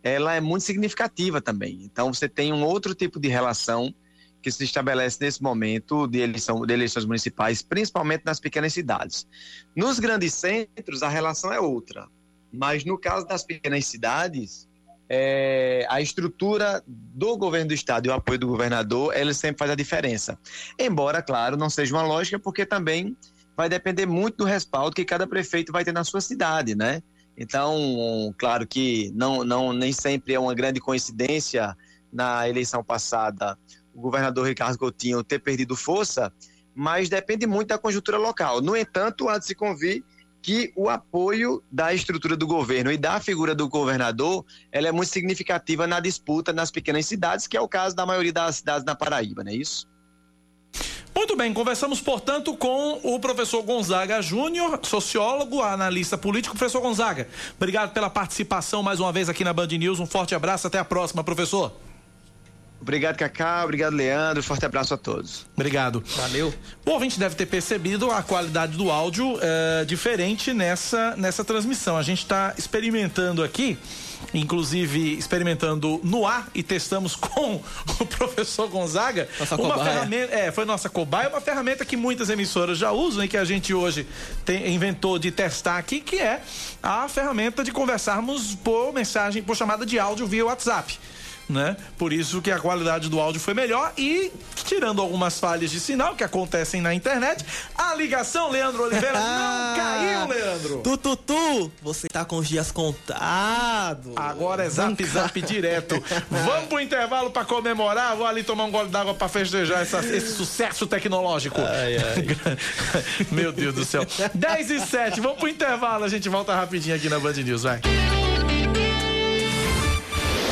ela é muito significativa também. Então você tem um outro tipo de relação que se estabelece nesse momento de, eleição, de eleições municipais, principalmente nas pequenas cidades. Nos grandes centros, a relação é outra. Mas no caso das pequenas cidades, é, a estrutura do governo do estado e o apoio do governador, ele sempre faz a diferença. Embora, claro, não seja uma lógica, porque também vai depender muito do respaldo que cada prefeito vai ter na sua cidade, né? Então, claro que não, não nem sempre é uma grande coincidência na eleição passada o governador Ricardo Coutinho ter perdido força, mas depende muito da conjuntura local. No entanto, há de se convir que o apoio da estrutura do governo e da figura do governador, ela é muito significativa na disputa nas pequenas cidades, que é o caso da maioria das cidades na Paraíba, não é isso? Muito bem, conversamos, portanto, com o professor Gonzaga Júnior, sociólogo, analista político. Professor Gonzaga, obrigado pela participação mais uma vez aqui na Band News. Um forte abraço, até a próxima, professor. Obrigado, Cacá. Obrigado, Leandro. Forte abraço a todos. Obrigado. Valeu. O ouvinte deve ter percebido a qualidade do áudio é, diferente nessa, nessa transmissão. A gente está experimentando aqui, inclusive experimentando no ar e testamos [laughs] com o professor Gonzaga. Nossa uma cobaia. ferramenta, é, foi nossa cobaia, uma ferramenta que muitas emissoras já usam e que a gente hoje tem, inventou de testar aqui, que é a ferramenta de conversarmos por mensagem, por chamada de áudio via WhatsApp né? Por isso que a qualidade do áudio foi melhor e tirando algumas falhas de sinal que acontecem na internet, a ligação Leandro Oliveira [laughs] não caiu, Leandro. Tu, tu, tu, você tá com os dias contados. Agora é zap zap direto. [laughs] Vamos pro intervalo para comemorar, vou ali tomar um gole d'água para festejar essa, esse sucesso tecnológico. Ai, ai. [laughs] Meu Deus do céu. 10 e 7, vamos pro intervalo, a gente volta rapidinho aqui na Band News, vai.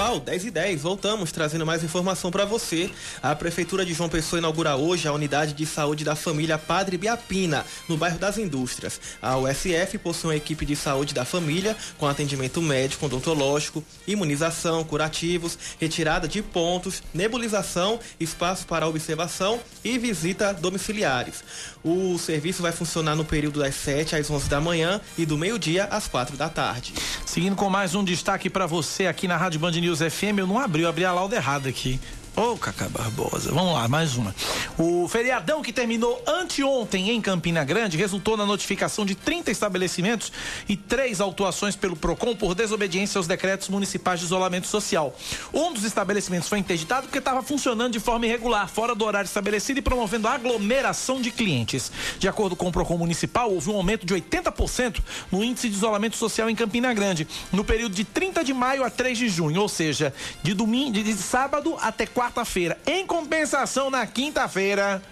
Igual, 10 e 10. Voltamos trazendo mais informação para você. A Prefeitura de João Pessoa inaugura hoje a unidade de saúde da família Padre Biapina, no bairro das Indústrias. A USF possui uma equipe de saúde da família com atendimento médico, odontológico, imunização, curativos, retirada de pontos, nebulização, espaço para observação e visita domiciliares. O serviço vai funcionar no período das 7 às 11 da manhã e do meio-dia às 4 da tarde. Seguindo com mais um destaque para você aqui na Rádio Band News FM, eu não abri, eu abri a lauda errada aqui. Ô, oh, Cacá Barbosa. Vamos lá, mais uma. O feriadão que terminou anteontem em Campina Grande resultou na notificação de 30 estabelecimentos e três autuações pelo PROCON por desobediência aos decretos municipais de isolamento social. Um dos estabelecimentos foi interditado porque estava funcionando de forma irregular, fora do horário estabelecido e promovendo aglomeração de clientes. De acordo com o PROCON municipal, houve um aumento de 80% no índice de isolamento social em Campina Grande, no período de 30 de maio a 3 de junho, ou seja, de domingo, de sábado até quarta-feira. Em compensação, na quinta-feira,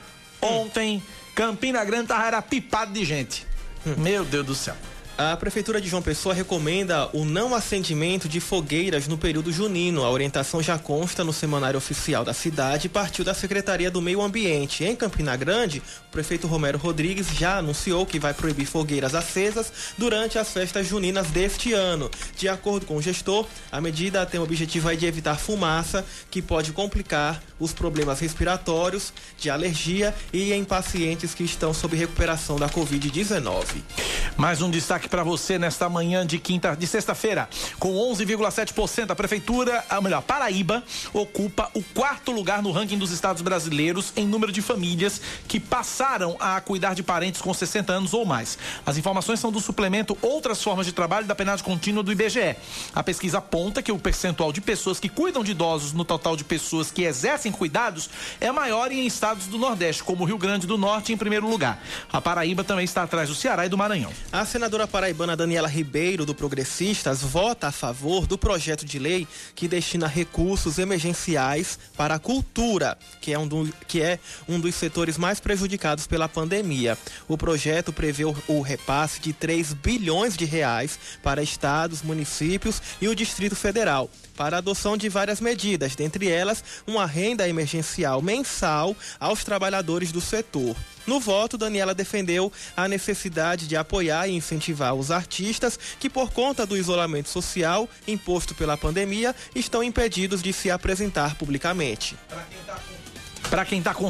ontem, Campina Grande era pipado de gente. Meu Deus do céu. A Prefeitura de João Pessoa recomenda o não acendimento de fogueiras no período junino. A orientação já consta no semanário oficial da cidade e partiu da Secretaria do Meio Ambiente. Em Campina Grande, o prefeito Romero Rodrigues já anunciou que vai proibir fogueiras acesas durante as festas juninas deste ano. De acordo com o gestor, a medida tem o objetivo de evitar fumaça, que pode complicar os problemas respiratórios, de alergia e em pacientes que estão sob recuperação da Covid-19. Mais um destaque destaque para você nesta manhã de quinta, de sexta-feira. Com 11,7%, a prefeitura, a melhor, Paraíba, ocupa o quarto lugar no ranking dos estados brasileiros em número de famílias que passaram a cuidar de parentes com 60 anos ou mais. As informações são do suplemento Outras Formas de Trabalho da Penade Contínua do IBGE. A pesquisa aponta que o percentual de pessoas que cuidam de idosos no total de pessoas que exercem cuidados é maior em estados do Nordeste, como Rio Grande do Norte em primeiro lugar. A Paraíba também está atrás do Ceará e do Maranhão. A senadora paraibana Daniela Ribeiro, do Progressistas, vota a favor do projeto de lei que destina recursos emergenciais para a cultura, que é um, do, que é um dos setores mais prejudicados pela pandemia. O projeto prevê o, o repasse de 3 bilhões de reais para estados, municípios e o Distrito Federal para a adoção de várias medidas, dentre elas uma renda emergencial mensal aos trabalhadores do setor. No voto, Daniela defendeu a necessidade de apoiar e incentivar os artistas que, por conta do isolamento social imposto pela pandemia, estão impedidos de se apresentar publicamente. Para quem tá com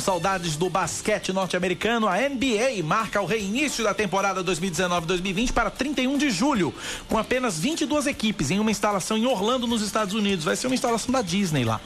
saudades do basquete norte-americano, a NBA marca o reinício da temporada 2019-2020 para 31 de julho, com apenas 22 equipes em uma instalação em Orlando, nos Estados Unidos. Vai ser uma instalação da Disney lá.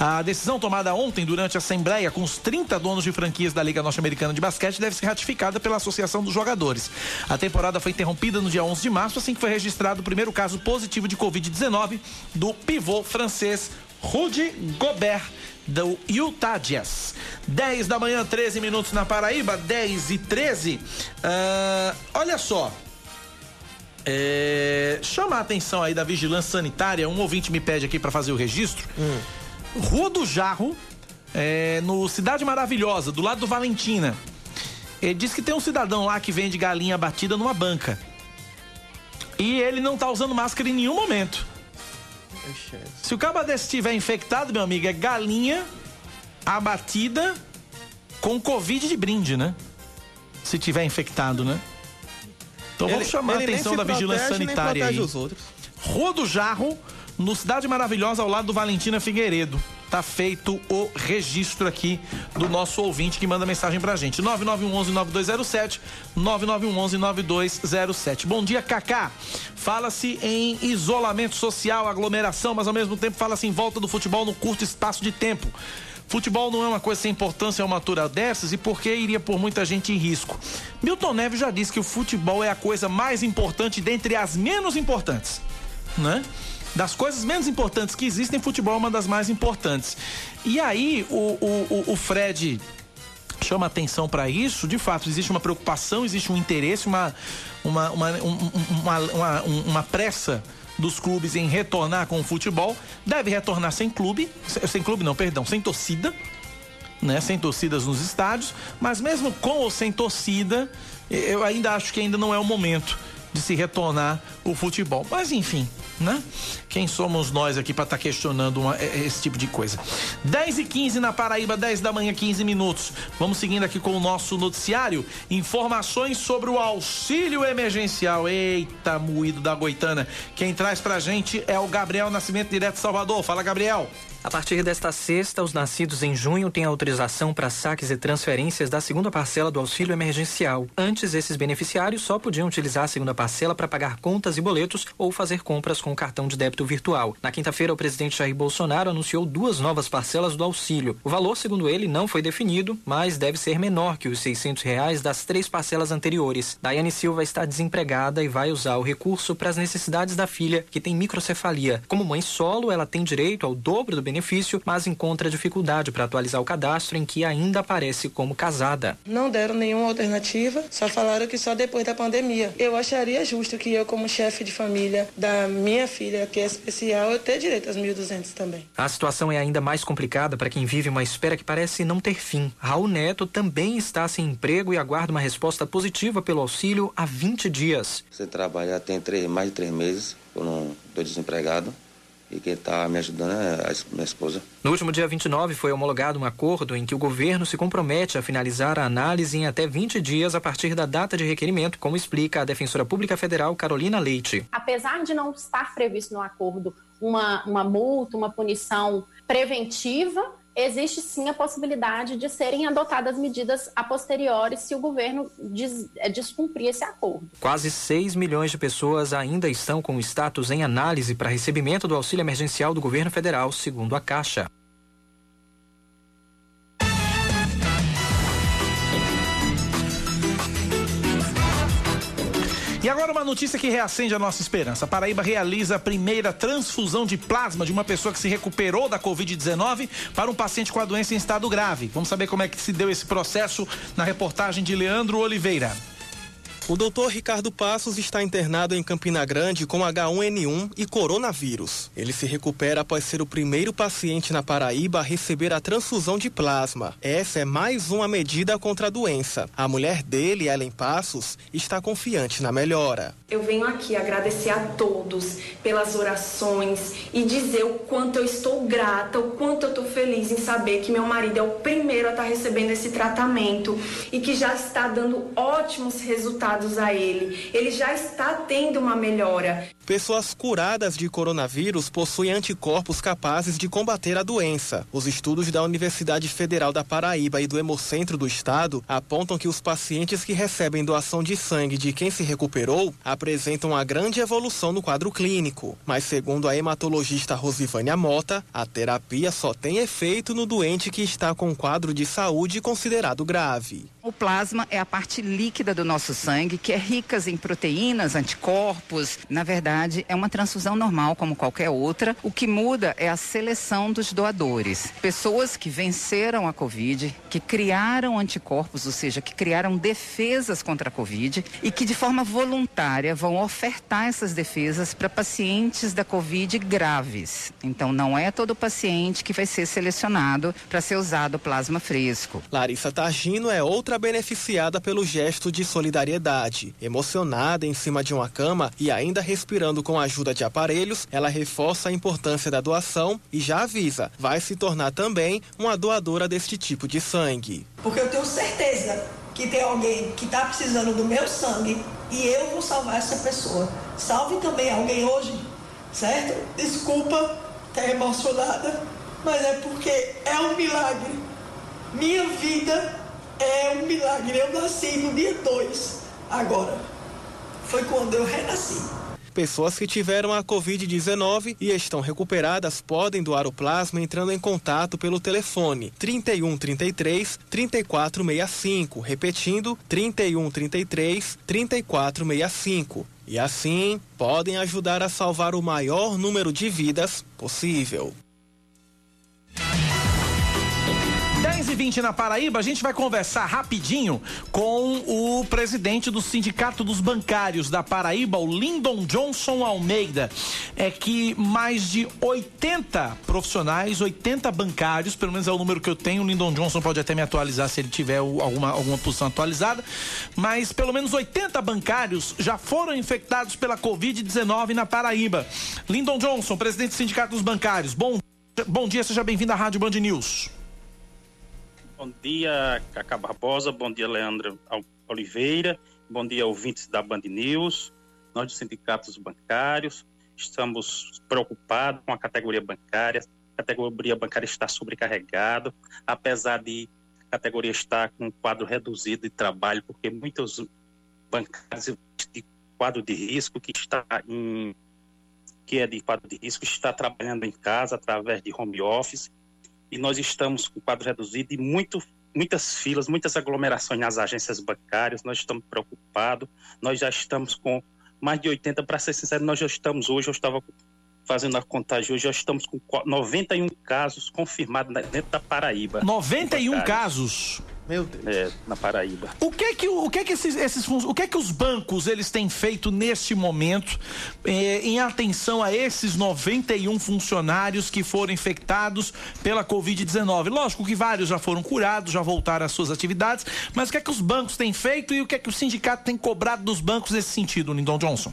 A decisão tomada ontem durante a assembleia com os 30 donos de franquias da Liga Norte-Americana de Basquete deve ser ratificada pela Associação dos Jogadores. A temporada foi interrompida no dia 11 de março, assim que foi registrado o primeiro caso positivo de Covid-19 do pivô francês Rudy Gobert do Utah Jazz. 10 da manhã, 13 minutos na Paraíba, 10 e 13. Uh, olha só. É, chama a atenção aí da vigilância sanitária. Um ouvinte me pede aqui para fazer o registro. Hum. Rua do Jarro, é, no Cidade Maravilhosa, do lado do Valentina. Ele diz que tem um cidadão lá que vende galinha batida numa banca. E ele não tá usando máscara em nenhum momento. Se o caba desse estiver infectado, meu amigo, é galinha abatida com Covid de brinde, né? Se tiver infectado, né? Então vamos chamar a atenção da vigilância sanitária aí. Rua do Jarro, no Cidade Maravilhosa, ao lado do Valentina Figueiredo tá feito o registro aqui do nosso ouvinte que manda mensagem pra gente. 9911-9207, 9911-9207. Bom dia, Kaká. Fala-se em isolamento social, aglomeração, mas ao mesmo tempo fala-se em volta do futebol no curto espaço de tempo. Futebol não é uma coisa sem importância a uma altura dessas e por que iria pôr muita gente em risco? Milton Neves já disse que o futebol é a coisa mais importante dentre as menos importantes, né? Das coisas menos importantes que existem, futebol é uma das mais importantes. E aí o, o, o Fred chama atenção para isso, de fato, existe uma preocupação, existe um interesse, uma, uma, uma, uma, uma, uma pressa dos clubes em retornar com o futebol. Deve retornar sem clube, sem clube não, perdão, sem torcida, né? Sem torcidas nos estádios, mas mesmo com ou sem torcida, eu ainda acho que ainda não é o momento de se retornar o futebol. Mas enfim, né? Quem somos nós aqui para estar tá questionando uma, é, é, esse tipo de coisa? 10 e 15 na Paraíba, 10 da manhã, 15 minutos. Vamos seguindo aqui com o nosso noticiário. Informações sobre o auxílio emergencial. Eita, moído da Goitana. Quem traz pra gente é o Gabriel Nascimento, direto de Salvador. Fala, Gabriel. A partir desta sexta, os nascidos em junho têm autorização para saques e transferências da segunda parcela do auxílio emergencial. Antes, esses beneficiários só podiam utilizar a segunda parcela para pagar contas e boletos ou fazer compras com cartão de débito virtual. Na quinta-feira, o presidente Jair Bolsonaro anunciou duas novas parcelas do auxílio. O valor, segundo ele, não foi definido, mas deve ser menor que os 600 reais das três parcelas anteriores. Daiane Silva está desempregada e vai usar o recurso para as necessidades da filha, que tem microcefalia. Como mãe solo, ela tem direito ao dobro do benefício benefício, mas encontra dificuldade para atualizar o cadastro em que ainda aparece como casada. Não deram nenhuma alternativa, só falaram que só depois da pandemia. Eu acharia justo que eu, como chefe de família da minha filha, que é especial, eu ter direito aos 1.200 também. A situação é ainda mais complicada para quem vive uma espera que parece não ter fim. Raul Neto também está sem emprego e aguarda uma resposta positiva pelo auxílio há 20 dias. Você trabalha tem três, mais de três meses, eu não estou desempregado. E quem está me ajudando é a minha esposa. No último dia 29 foi homologado um acordo em que o governo se compromete a finalizar a análise em até 20 dias a partir da data de requerimento, como explica a defensora pública federal Carolina Leite. Apesar de não estar previsto no acordo uma, uma multa, uma punição preventiva, existe sim a possibilidade de serem adotadas medidas a posteriori se o governo des, é, descumprir esse acordo. Quase 6 milhões de pessoas ainda estão com status em análise para recebimento do auxílio emergencial do governo federal, segundo a Caixa. E agora uma notícia que reacende a nossa esperança. A Paraíba realiza a primeira transfusão de plasma de uma pessoa que se recuperou da Covid-19 para um paciente com a doença em estado grave. Vamos saber como é que se deu esse processo na reportagem de Leandro Oliveira. O doutor Ricardo Passos está internado em Campina Grande com H1N1 e coronavírus. Ele se recupera após ser o primeiro paciente na Paraíba a receber a transfusão de plasma. Essa é mais uma medida contra a doença. A mulher dele, Ellen Passos, está confiante na melhora. Eu venho aqui agradecer a todos pelas orações e dizer o quanto eu estou grata, o quanto eu estou feliz em saber que meu marido é o primeiro a estar recebendo esse tratamento e que já está dando ótimos resultados a ele. Ele já está tendo uma melhora. Pessoas curadas de coronavírus possuem anticorpos capazes de combater a doença. Os estudos da Universidade Federal da Paraíba e do Hemocentro do Estado apontam que os pacientes que recebem doação de sangue de quem se recuperou apresentam uma grande evolução no quadro clínico. Mas, segundo a hematologista Rosivânia Mota, a terapia só tem efeito no doente que está com um quadro de saúde considerado grave. O plasma é a parte líquida do nosso sangue, que é rica em proteínas, anticorpos. Na verdade, é uma transfusão normal, como qualquer outra. O que muda é a seleção dos doadores. Pessoas que venceram a Covid, que criaram anticorpos, ou seja, que criaram defesas contra a Covid e que de forma voluntária vão ofertar essas defesas para pacientes da Covid graves. Então, não é todo paciente que vai ser selecionado para ser usado plasma fresco. Larissa Targino é outra beneficiada pelo gesto de solidariedade. Emocionada em cima de uma cama e ainda respirando com a ajuda de aparelhos, ela reforça a importância da doação e já avisa, vai se tornar também uma doadora deste tipo de sangue. Porque eu tenho certeza que tem alguém que está precisando do meu sangue e eu vou salvar essa pessoa. Salve também alguém hoje, certo? Desculpa estar emocionada, mas é porque é um milagre. Minha vida é um milagre. Eu nasci no dia 2 agora. Foi quando eu renasci. Pessoas que tiveram a Covid-19 e estão recuperadas podem doar o plasma entrando em contato pelo telefone 3133 3465, repetindo 3133 3465. E assim podem ajudar a salvar o maior número de vidas possível. 10 e 20 na Paraíba, a gente vai conversar rapidinho com o presidente do Sindicato dos Bancários da Paraíba, o Lyndon Johnson Almeida. É que mais de 80 profissionais, 80 bancários, pelo menos é o número que eu tenho, o Lyndon Johnson pode até me atualizar se ele tiver alguma, alguma posição atualizada, mas pelo menos 80 bancários já foram infectados pela Covid-19 na Paraíba. Lyndon Johnson, presidente do Sindicato dos Bancários, bom, bom dia, seja bem-vindo à Rádio Band News. Bom dia, Cacá Barbosa. Bom dia, Leandro Oliveira. Bom dia, ouvintes da Band News. Nós, dos sindicatos bancários, estamos preocupados com a categoria bancária. A categoria bancária está sobrecarregada, apesar de a categoria estar com um quadro reduzido de trabalho, porque muitos bancários de quadro de risco que está em que é de quadro de risco está trabalhando em casa através de home office e nós estamos com quadro reduzido e muito, muitas filas, muitas aglomerações nas agências bancárias, nós estamos preocupados, nós já estamos com mais de 80, para ser sincero, nós já estamos hoje, eu estava fazendo a contagem hoje, já estamos com 91 casos confirmados dentro da Paraíba. 91 casos? Meu Deus. É, na Paraíba. O que é que, o que, é que esses, esses o que é que os bancos eles têm feito neste momento eh, em atenção a esses 91 funcionários que foram infectados pela Covid-19? Lógico que vários já foram curados, já voltaram às suas atividades, mas o que é que os bancos têm feito e o que é que o sindicato tem cobrado dos bancos nesse sentido, Lindon Johnson?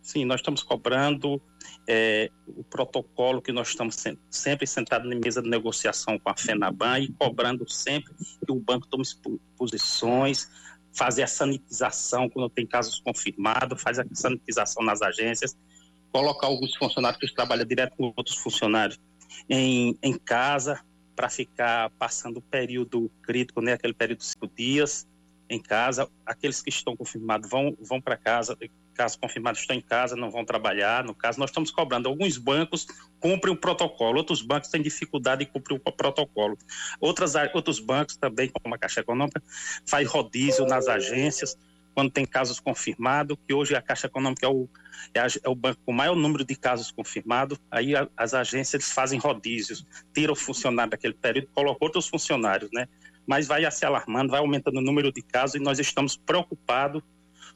Sim, nós estamos cobrando é, o protocolo que nós estamos sempre sentados na mesa de negociação com a FENABAN e cobrando sempre que o banco tome posições, fazer a sanitização quando tem casos confirmados, faz a sanitização nas agências, colocar alguns funcionários que trabalham direto com outros funcionários em, em casa, para ficar passando o período crítico, né, aquele período de cinco dias em casa. Aqueles que estão confirmados vão, vão para casa, caso confirmados estão em casa, não vão trabalhar. No caso, nós estamos cobrando. Alguns bancos cumprem o protocolo, outros bancos têm dificuldade de cumprir o protocolo. Outras, outros bancos também, como a Caixa Econômica, faz rodízio nas agências quando tem casos confirmados, que hoje a Caixa Econômica é o, é, a, é o banco com maior número de casos confirmados, aí a, as agências fazem rodízios, tiram o funcionário daquele período, colocam outros funcionários, né? Mas vai se alarmando, vai aumentando o número de casos e nós estamos preocupados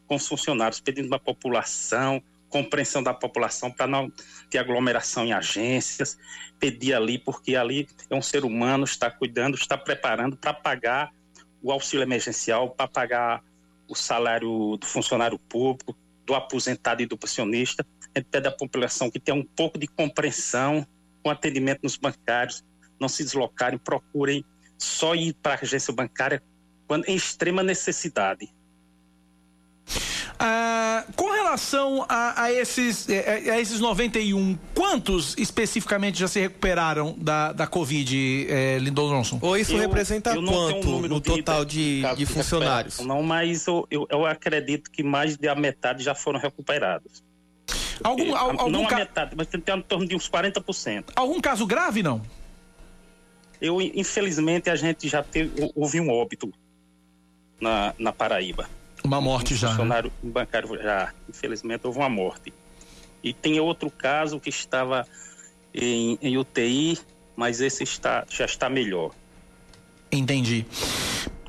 com os funcionários, pedindo à população, compreensão da população para não ter aglomeração em agências, pedir ali, porque ali é um ser humano, está cuidando, está preparando para pagar o auxílio emergencial, para pagar o salário do funcionário público, do aposentado e do pensionista. A gente pede à população que tenha um pouco de compreensão com atendimento nos bancários, não se deslocarem, procurem só ir para a agência bancária quando em extrema necessidade. Ah, com relação a, a, esses, eh, a, esses 91, quantos especificamente já se recuperaram da, da Covid, eh, Lindon Johnson? Ou isso eu, representa eu quanto um no total de, de, de funcionários? Não, mas eu, eu, eu, acredito que mais da metade já foram recuperados. Algum, algum não ca... a metade, mas tem em torno de uns 40%. Algum caso grave, não? Eu, infelizmente, a gente já teve, houve um óbito na, na Paraíba. Uma morte um já. Né? Funcionário né? bancário já, infelizmente, houve uma morte. E tem outro caso que estava em, em UTI, mas esse está, já está melhor. Entendi.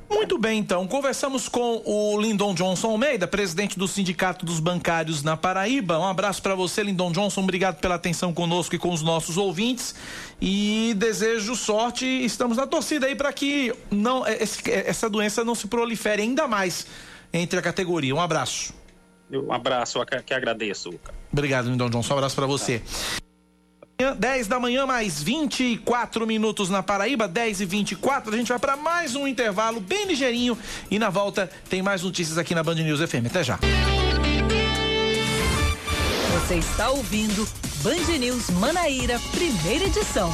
Muito bem, então. Conversamos com o Lindon Johnson Almeida, presidente do Sindicato dos Bancários na Paraíba. Um abraço para você, Lindon Johnson. Obrigado pela atenção conosco e com os nossos ouvintes. E desejo sorte. Estamos na torcida aí para que não, esse, essa doença não se prolifere ainda mais entre a categoria. Um abraço. Um abraço, que agradeço. Obrigado, Lindon Johnson. Um abraço para você. 10 da manhã, mais 24 minutos na Paraíba, 10 e 24. A gente vai para mais um intervalo bem ligeirinho e na volta tem mais notícias aqui na Band News FM. Até já. Você está ouvindo Band News Manaíra, primeira edição.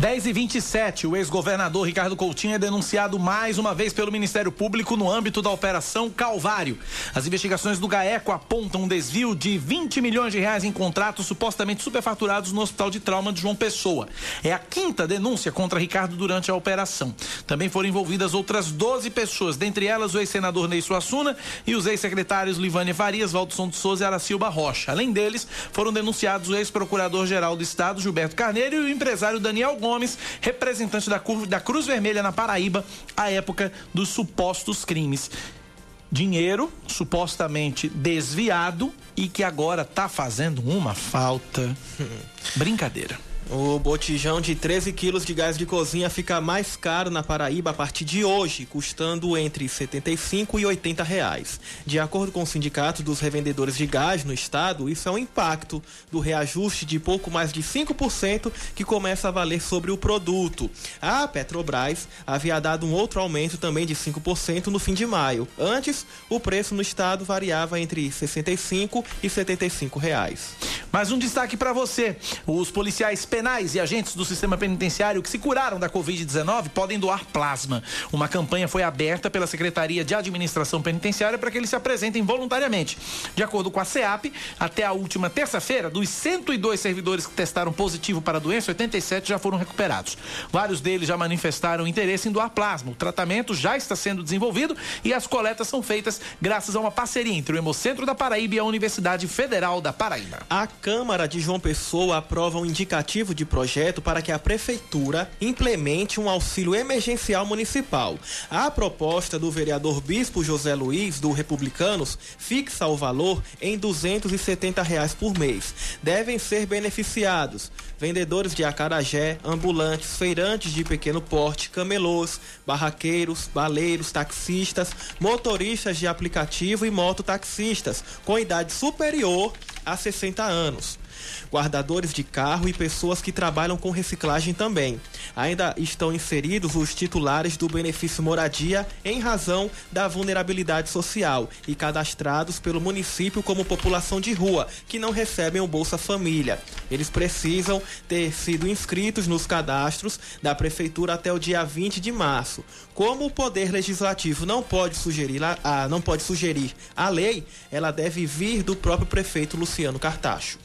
10 e 27 o ex-governador Ricardo Coutinho é denunciado mais uma vez pelo Ministério Público no âmbito da Operação Calvário. As investigações do GAECO apontam um desvio de 20 milhões de reais em contratos supostamente superfaturados no Hospital de Trauma de João Pessoa. É a quinta denúncia contra Ricardo durante a operação. Também foram envolvidas outras 12 pessoas, dentre elas o ex-senador Ney Suassuna e os ex-secretários Livânia Farias, Valdson de Souza e Aracilba Rocha. Além deles, foram denunciados o ex-procurador-geral do Estado, Gilberto Carneiro, e o empresário Daniel Gomes Gomes, representante da, da Cruz Vermelha na Paraíba, à época dos supostos crimes dinheiro supostamente desviado e que agora está fazendo uma falta. [laughs] Brincadeira. O botijão de 13 quilos de gás de cozinha fica mais caro na Paraíba a partir de hoje, custando entre 75 e 80 reais. De acordo com o sindicato dos revendedores de gás no estado, isso é um impacto do reajuste de pouco mais de 5% que começa a valer sobre o produto. A Petrobras havia dado um outro aumento também de 5% no fim de maio. Antes, o preço no estado variava entre 65 e 75 reais. Mais um destaque para você: os policiais penais e agentes do sistema penitenciário que se curaram da Covid-19 podem doar plasma. Uma campanha foi aberta pela Secretaria de Administração Penitenciária para que eles se apresentem voluntariamente. De acordo com a SEAP, até a última terça-feira, dos 102 servidores que testaram positivo para a doença, 87 já foram recuperados. Vários deles já manifestaram interesse em doar plasma. O tratamento já está sendo desenvolvido e as coletas são feitas graças a uma parceria entre o Hemocentro da Paraíba e a Universidade Federal da Paraíba. A Câmara de João Pessoa aprova um indicativo de projeto para que a prefeitura implemente um auxílio emergencial municipal. A proposta do vereador Bispo José Luiz, do Republicanos, fixa o valor em 270 reais por mês. Devem ser beneficiados vendedores de acarajé, ambulantes, feirantes de pequeno porte, camelôs, barraqueiros, baleiros, taxistas, motoristas de aplicativo e mototaxistas com idade superior a 60 anos. Guardadores de carro e pessoas que trabalham com reciclagem também. Ainda estão inseridos os titulares do benefício moradia em razão da vulnerabilidade social e cadastrados pelo município como população de rua, que não recebem o Bolsa Família. Eles precisam ter sido inscritos nos cadastros da prefeitura até o dia 20 de março. Como o poder legislativo não pode sugerir a, não pode sugerir a lei, ela deve vir do próprio prefeito Luciano Cartacho.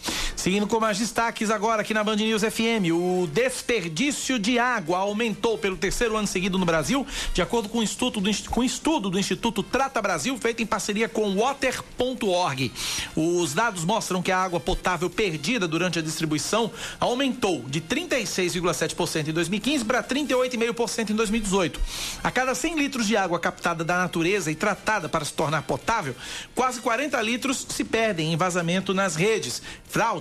Seguindo com mais destaques agora aqui na Band News FM, o desperdício de água aumentou pelo terceiro ano seguido no Brasil, de acordo com o estudo do, Instituto Trata Brasil, feito em parceria com Water.org. Os dados mostram que a água potável perdida durante a distribuição aumentou de 36,7% em 2015 para 38,5% em 2018. A cada 100 litros de água captada da natureza e tratada para se tornar potável, quase 40 litros se perdem em vazamento nas redes,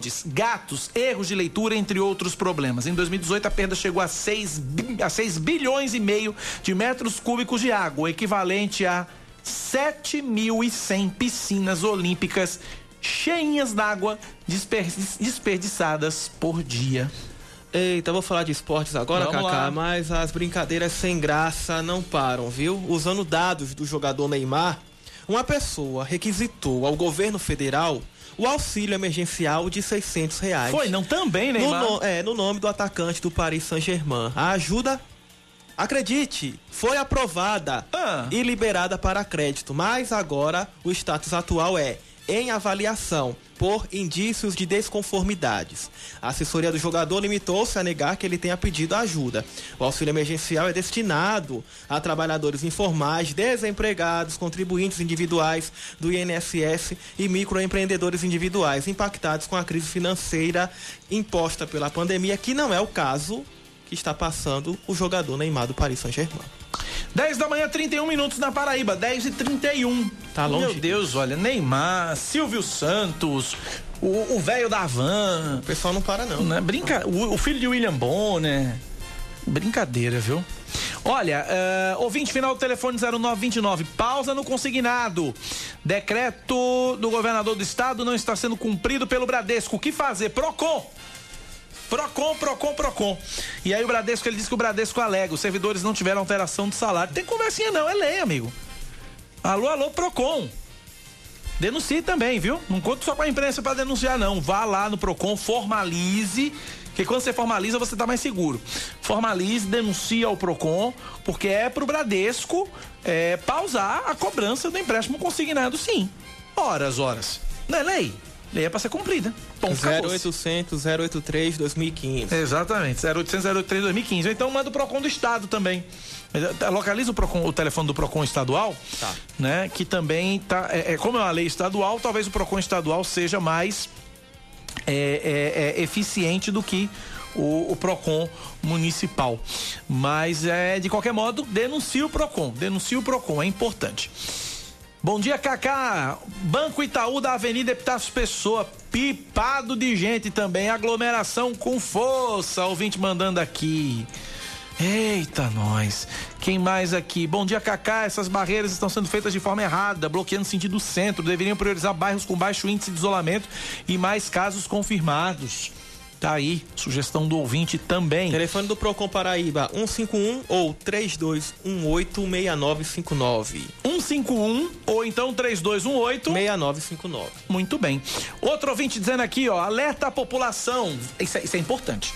fraudes, gatos, erros de leitura, entre outros problemas. Em 2018, a perda chegou a 6, a 6 bilhões e meio de metros cúbicos de água, equivalente a 7.100 piscinas olímpicas cheinhas d'água desperdiçadas por dia. Eita, vou falar de esportes agora, Vamos Kaká, lá. mas as brincadeiras sem graça não param, viu? Usando dados do jogador Neymar, uma pessoa requisitou ao governo federal o auxílio emergencial de 600 reais. Foi, não também, Neymar? no- é, no nome do atacante do Paris Saint-Germain. A ajuda, acredite, foi aprovada Ah. e liberada para crédito, mas agora o status atual é em avaliação por indícios de desconformidades. A assessoria do jogador limitou-se a negar que ele tenha pedido ajuda. O auxílio emergencial é destinado a trabalhadores informais, desempregados, contribuintes individuais do INSS e microempreendedores individuais impactados com a crise financeira imposta pela pandemia, que não é o caso que está passando o jogador Neymar do Paris Saint-Germain. 10 da manhã, 31 minutos na Paraíba, 10 e 31. Tá longe Meu Deus, olha, Neymar, Silvio Santos, o velho da van. O pessoal não para, não. Né? Brinca... O, o filho de William Bonner. Brincadeira, viu? Olha, eh, ouvinte final do telefone 0929, pausa no consignado. Decreto do governador do estado não está sendo cumprido pelo Bradesco. O que fazer? Procon! Procon, Procon, Procon. E aí o Bradesco, ele disse que o Bradesco alega, os servidores não tiveram alteração de salário. Tem conversinha não, é lei, amigo. Alô, alô, Procon. Denuncie também, viu? Não conte só com a imprensa para denunciar, não. Vá lá no Procon, formalize. Porque quando você formaliza, você tá mais seguro. Formalize, denuncie ao Procon, porque é pro Bradesco é, pausar a cobrança do empréstimo consignado, sim. Horas, horas. Não é lei? Lei é pra ser cumprida. Ponto, acabou-se. 0800 083 2015. Exatamente, 0800 083 2015. Ou então manda o Procon do Estado também. Eh, Localiza o, Procon, o telefone do Procon estadual, Tá. né? Que também tá. É, é, como é uma lei estadual, talvez o Procon estadual seja mais é, é, é, eficiente do que o, o Procon municipal. Mas é de qualquer modo, denuncie o Procon. Denuncie o Procon, é importante. Bom dia, Cacá. Banco Itaú da Avenida Epitácio Pessoa, pipado de gente também, aglomeração com força. Ouvinte mandando aqui. Eita, nós. Quem mais aqui? Bom dia, Cacá. Essas barreiras estão sendo feitas de forma errada, bloqueando sentido centro. Deveriam priorizar bairros com baixo índice de isolamento e mais casos confirmados. Tá aí, sugestão do ouvinte também. Telefone do Procon Paraíba 151 ou 32186959. 151 ou então 3218 6959. Muito bem. Outro ouvinte dizendo aqui, ó, alerta a população. Isso é, isso é importante.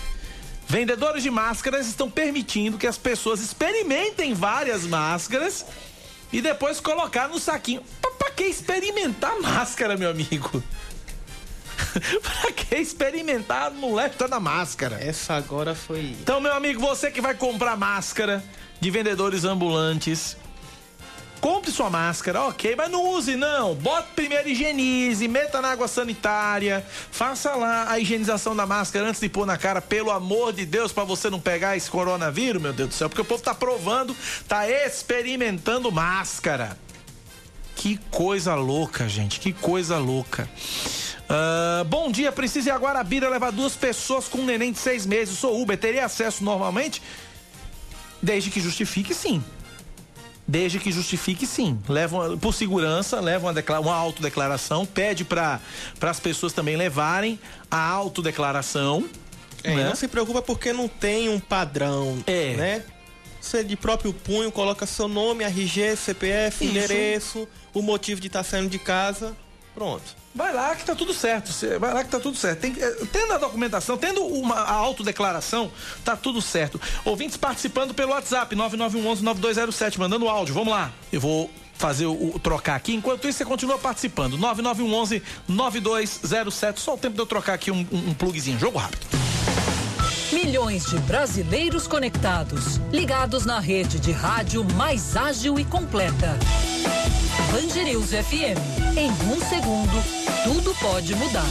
Vendedores de máscaras estão permitindo que as pessoas experimentem várias máscaras e depois colocar no saquinho. Pra, pra que experimentar [laughs] máscara, meu amigo? [laughs] pra que experimentar no leste da máscara? Essa agora foi. Então, meu amigo, você que vai comprar máscara de vendedores ambulantes, compre sua máscara, ok, mas não use não. Bota primeiro higienize, meta na água sanitária, faça lá a higienização da máscara antes de pôr na cara, pelo amor de Deus, pra você não pegar esse coronavírus, meu Deus do céu, porque o povo tá provando, tá experimentando máscara. Que coisa louca, gente, que coisa louca. Ah, bom dia, preciso ir a Guarabira levar duas pessoas com um neném de seis meses. Sou Uber, teria acesso normalmente? Desde que justifique, sim. desde que justifique sim. Levam, por segurança, levam uma, uma autodeclaração, pede para as pessoas também levarem a autodeclaração. É, né? Não se preocupa porque não tem um padrão, É. né? Você de próprio punho coloca seu nome, RG, CPF, Isso. endereço, o motivo de estar saindo de casa, pronto. Vai lá que tá tudo certo. Vai lá que tá tudo certo. Tem, eh, tendo a documentação, tendo uma a autodeclaração, tá tudo certo. Ouvintes participando pelo WhatsApp, 9911-9207, mandando áudio. Vamos lá. Eu vou fazer o, o trocar aqui. Enquanto isso, você continua participando. 9911-9207. Só o tempo de eu trocar aqui um, um, um plugzinho. Jogo rápido. Milhões de brasileiros conectados, ligados na rede de rádio mais ágil e completa. News FM. Em um segundo, tudo pode mudar.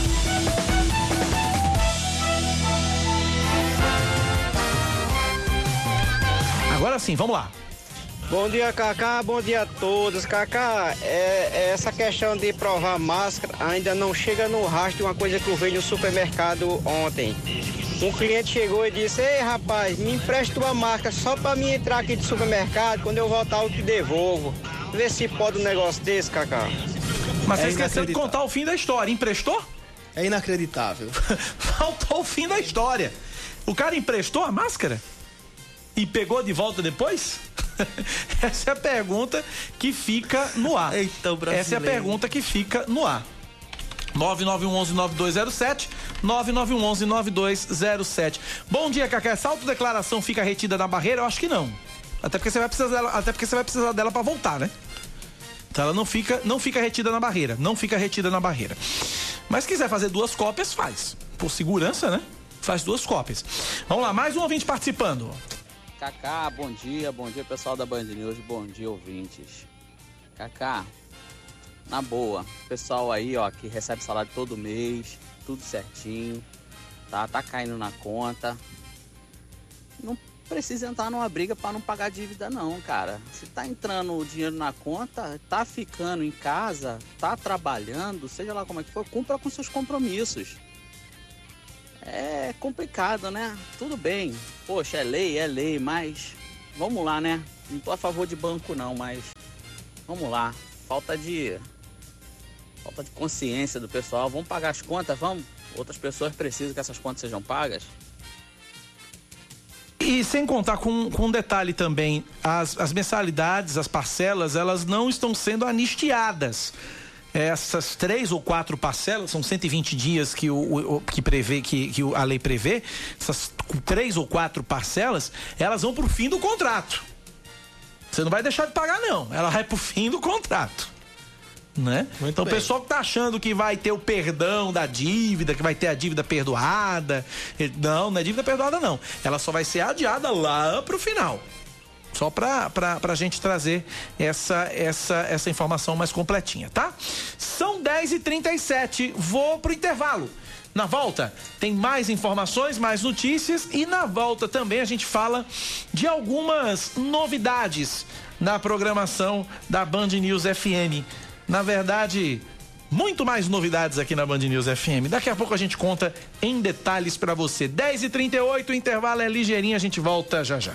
Agora sim, vamos lá. Bom dia, Cacá. Bom dia a todos. Cacá, é, é essa questão de provar máscara ainda não chega no rastro de uma coisa que eu vi no supermercado ontem. Um cliente chegou e disse: Ei, rapaz, me empresta uma máscara só pra mim entrar aqui de supermercado. Quando eu voltar, eu te devolvo. Vê se pode um negócio desse, Cacá. Mas É você esqueceu de contar o fim da história. Emprestou? É inacreditável. [laughs] Faltou o fim da história. O cara emprestou a máscara? E pegou de volta depois? [laughs] Essa é a pergunta que fica no ar. Eita, o brasileiro. Essa é a pergunta que fica no ar. 9911-9207, 9911-9207. Bom dia, Cacá. Essa autodeclaração fica retida na barreira? Eu acho que não. Até porque você vai precisar dela, até porque você vai precisar dela para voltar, né? Então ela não fica, não fica retida na barreira, não fica retida na barreira. Mas se quiser fazer duas cópias, faz. Por segurança, né? Faz duas cópias. Vamos lá, mais um ouvinte participando. Cacá, bom dia, bom dia pessoal da Band News, bom dia ouvintes. Cacá, na boa, pessoal aí ó, que recebe salário todo mês, tudo certinho, tá? Tá caindo na conta. Não precisa entrar numa briga para não pagar dívida não, cara. Se tá entrando o dinheiro na conta, tá ficando em casa, tá trabalhando, seja lá como é que for, cumpra com seus compromissos. É complicado, né? Tudo bem. Poxa, é lei, é lei, mas vamos lá, né? Não tô a favor de banco não, mas vamos lá. Falta de falta de consciência do pessoal. Vamos pagar as contas, vamos. Outras pessoas precisam que essas contas sejam pagas. E sem contar com, com um detalhe também, as, as mensalidades, as parcelas, elas não estão sendo anistiadas. Essas três ou quatro parcelas, são 120 dias que, o, o- que, prevê, que, que a lei prevê, essas três ou quatro parcelas, elas vão para o fim do contrato. Você não vai deixar de pagar, não. Ela vai para o fim do contrato. Né? então, o pessoal que tá achando que vai ter o perdão da dívida, que vai ter a dívida perdoada. eh, Não, não é dívida perdoada, não. Ela só vai ser adiada lá pro final. Só pra, pra gente trazer essa, essa, essa informação mais completinha, tá? São 10h37, vou pro intervalo. Na volta, tem mais informações, mais notícias e na volta também a gente fala de algumas novidades na programação da Band News FM. Na verdade, muito mais novidades aqui na Band News FM. Daqui a pouco a gente conta em detalhes pra você. 10h38, o intervalo é ligeirinho, a gente volta já já.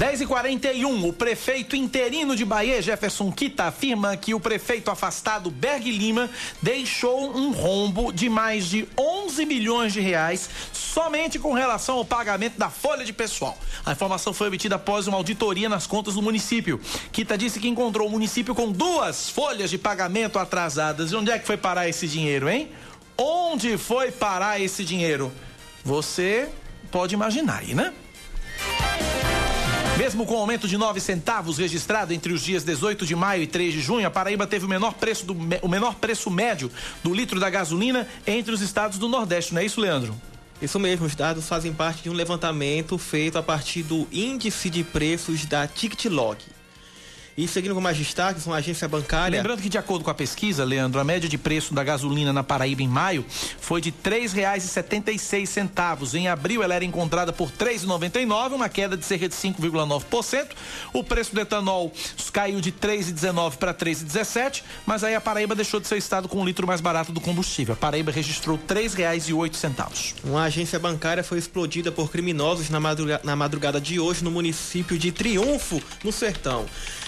Dez e 41 o prefeito interino de Bahia, Jefferson Kita, afirma que o prefeito afastado Berg Lima deixou um rombo de mais de 11 milhões de reais somente com relação ao pagamento da folha de pessoal. A informação foi obtida após uma auditoria nas contas do município. Kita disse que encontrou o município com duas folhas de pagamento atrasadas. E onde é que foi parar esse dinheiro, hein? Onde foi parar esse dinheiro? Você pode imaginar aí, né? Mesmo com o aumento de 9 centavos registrado entre os dias 18 de maio e 3 de junho, a Paraíba teve o menor preço, do, o menor preço médio do litro da gasolina entre os estados do Nordeste, não é isso, Leandro? Isso mesmo, os dados fazem parte de um levantamento feito a partir do índice de preços da TicketLog. E seguindo com mais destaques, uma agência bancária. Lembrando que, de acordo com a pesquisa, Leandro, a média de preço da gasolina na Paraíba em maio foi de R$ 3,76. Em abril, ela era encontrada por R$ 3,99, uma queda de cerca de 5,9%. O preço do etanol caiu de 3,19 para 3,17, mas aí a Paraíba deixou de ser o estado com um litro mais barato do combustível. A Paraíba registrou R$ 3,08. Uma agência bancária foi explodida por criminosos na madrugada, na madrugada de hoje no município de Triunfo, no Sertão.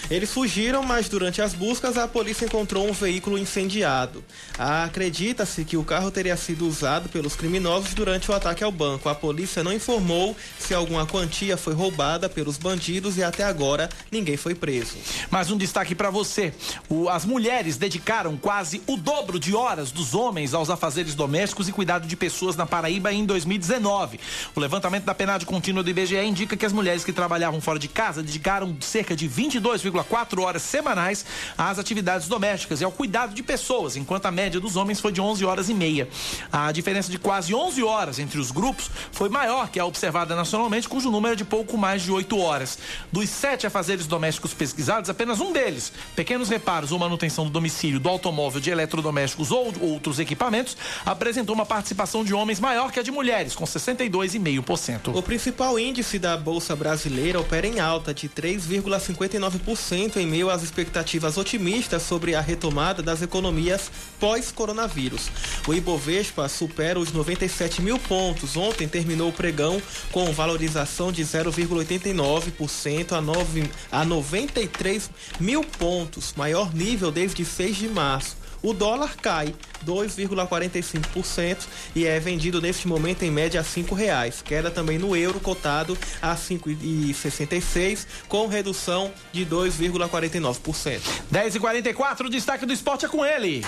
Eles fugiram, mas durante as buscas a polícia encontrou um veículo incendiado. Acredita-se que o carro teria sido usado pelos criminosos durante o ataque ao banco. A polícia não informou se alguma quantia foi roubada pelos bandidos e até agora ninguém foi preso. Mais um destaque para você: o, as mulheres dedicaram quase o dobro de horas dos homens aos afazeres domésticos e cuidado de pessoas na Paraíba em 2019. O levantamento da penade contínua do IBGE indica que as mulheres que trabalhavam fora de casa dedicaram cerca de 22,4 horas semanais às atividades domésticas e ao cuidado de pessoas, enquanto a média dos homens foi de 11 horas e meia. A diferença de quase 11 horas entre os grupos foi maior que a observada nacionalmente, cujo número é de pouco mais de 8 horas. Dos sete afazeres domésticos pesquisados, apenas um deles, pequenos reparos ou manutenção do domicílio, do automóvel, de eletrodomésticos ou outros equipamentos, apresentou uma participação de homens maior que a de mulheres, com 62,5%. O principal índice da Bolsa Brasileira opera em alta de 3,59% em meio às expectativas otimistas sobre a retomada das economias pós-coronavírus. O Ibovespa supera os 97 mil pontos. Ontem terminou o pregão com valorização de 0,89% a, 9, a 93 mil pontos, maior nível desde 6 de março. O dólar cai 2,45% e é vendido neste momento em média a cinco reais. Queda também no euro cotado a 5,66 com redução de 2,49%. 10 e 44 o destaque do esporte é com ele.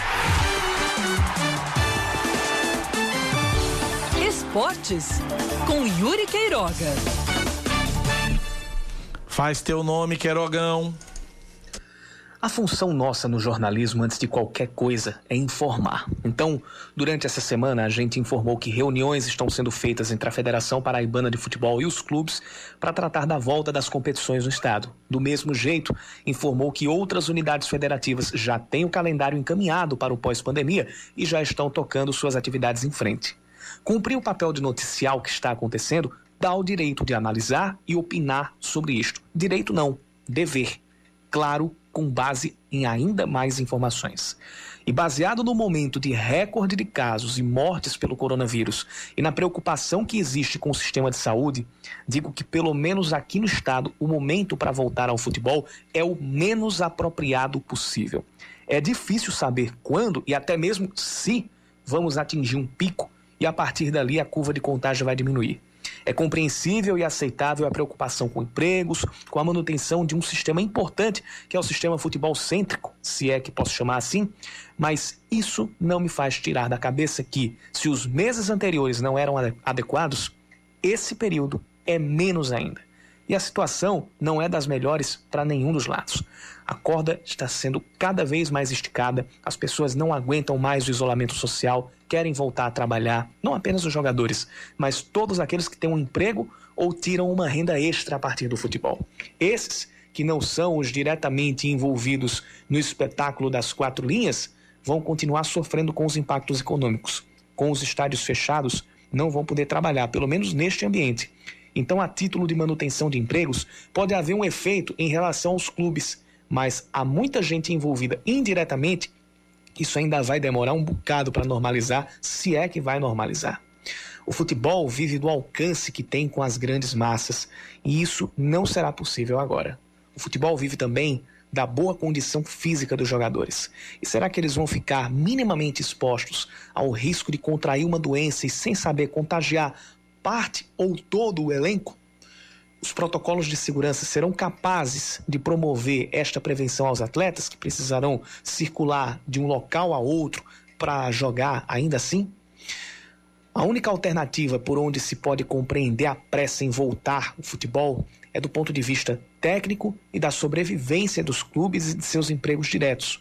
Esportes com Yuri Queiroga. Faz teu nome, Queirogão. A função nossa no jornalismo, antes de qualquer coisa, é informar. Então, durante essa semana, a gente informou que reuniões estão sendo feitas entre a Federação Paraibana de Futebol e os clubes para tratar da volta das competições no estado. Do mesmo jeito, informou que outras unidades federativas já têm o calendário encaminhado para o pós-pandemia e já estão tocando suas atividades em frente. Cumprir o papel de noticiar o que está acontecendo dá o direito de analisar e opinar sobre isto. Direito não, dever. Claro, com base em ainda mais informações. E baseado no momento de recorde de casos e mortes pelo coronavírus e na preocupação que existe com o sistema de saúde, digo que, pelo menos aqui no estado, o momento para voltar ao futebol é o menos apropriado possível. É difícil saber quando e até mesmo se vamos atingir um pico e a partir dali a curva de contágio vai diminuir. É compreensível e aceitável a preocupação com empregos, com a manutenção de um sistema importante, que é o sistema futebol cêntrico, se é que posso chamar assim, mas isso não me faz tirar da cabeça que, se os meses anteriores não eram adequados, esse período é menos ainda. E a situação não é das melhores para nenhum dos lados. A corda está sendo cada vez mais esticada, as pessoas não aguentam mais o isolamento social, querem voltar a trabalhar, não apenas os jogadores, mas todos aqueles que têm um emprego ou tiram uma renda extra a partir do futebol. Esses, que não são os diretamente envolvidos no espetáculo das quatro linhas, vão continuar sofrendo com os impactos econômicos. Com os estádios fechados, não vão poder trabalhar, pelo menos neste ambiente. Então, a título de manutenção de empregos, pode haver um efeito em relação aos clubes, mas há muita gente envolvida indiretamente. Isso ainda vai demorar um bocado para normalizar, se é que vai normalizar. O futebol vive do alcance que tem com as grandes massas, e isso não será possível agora. O futebol vive também da boa condição física dos jogadores. E será que eles vão ficar minimamente expostos ao risco de contrair uma doença e sem saber contagiar parte ou todo o elenco? Os protocolos de segurança serão capazes de promover esta prevenção aos atletas que precisarão circular de um local a outro para jogar ainda assim? A única alternativa por onde se pode compreender a pressa em voltar o futebol é do ponto de vista técnico e da sobrevivência dos clubes e de seus empregos diretos.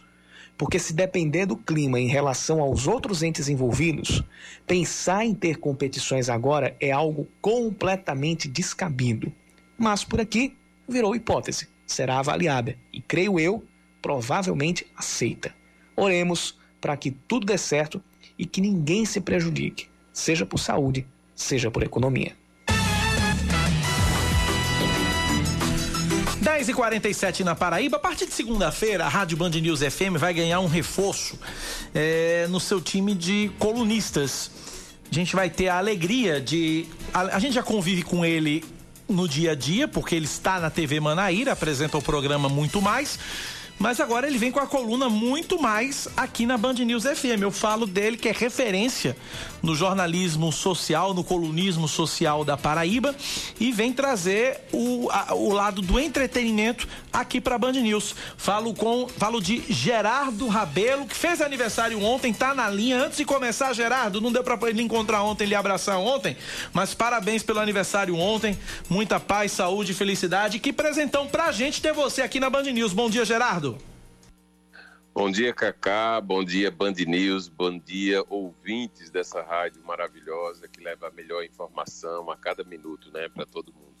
Porque se depender do clima em relação aos outros entes envolvidos, pensar em ter competições agora é algo completamente descabido. Mas por aqui virou hipótese. será avaliada e, creio eu, provavelmente aceita. Oremos para que tudo dê certo e que ninguém se prejudique, seja por saúde, seja por economia. 10 e 47 na Paraíba. A partir de segunda-feira, a Rádio Band News FM vai ganhar um reforço é, no seu time de colunistas. A gente vai ter a alegria de. A, a, gente já convive com ele no dia a dia, porque ele está na TV Manaíra, apresenta o programa Muito Mais. Mas agora ele vem com a coluna muito mais aqui na Band News FM. Eu falo dele que é referência no jornalismo social, no colunismo social da Paraíba e vem trazer o, a, o lado do entretenimento aqui para Band News. Falo com, falo de Gerardo Rabelo, que fez aniversário ontem, tá na linha. Antes de começar, Gerardo, não deu para ele encontrar ontem, ele abraçar ontem, mas parabéns pelo aniversário ontem. Muita paz, saúde felicidade. Que presentão pra gente ter você aqui na Band News. Bom dia, Gerardo. Bom dia, Cacá. Bom dia, Band News. Bom dia, ouvintes dessa rádio maravilhosa que leva a melhor informação a cada minuto, né, para todo mundo.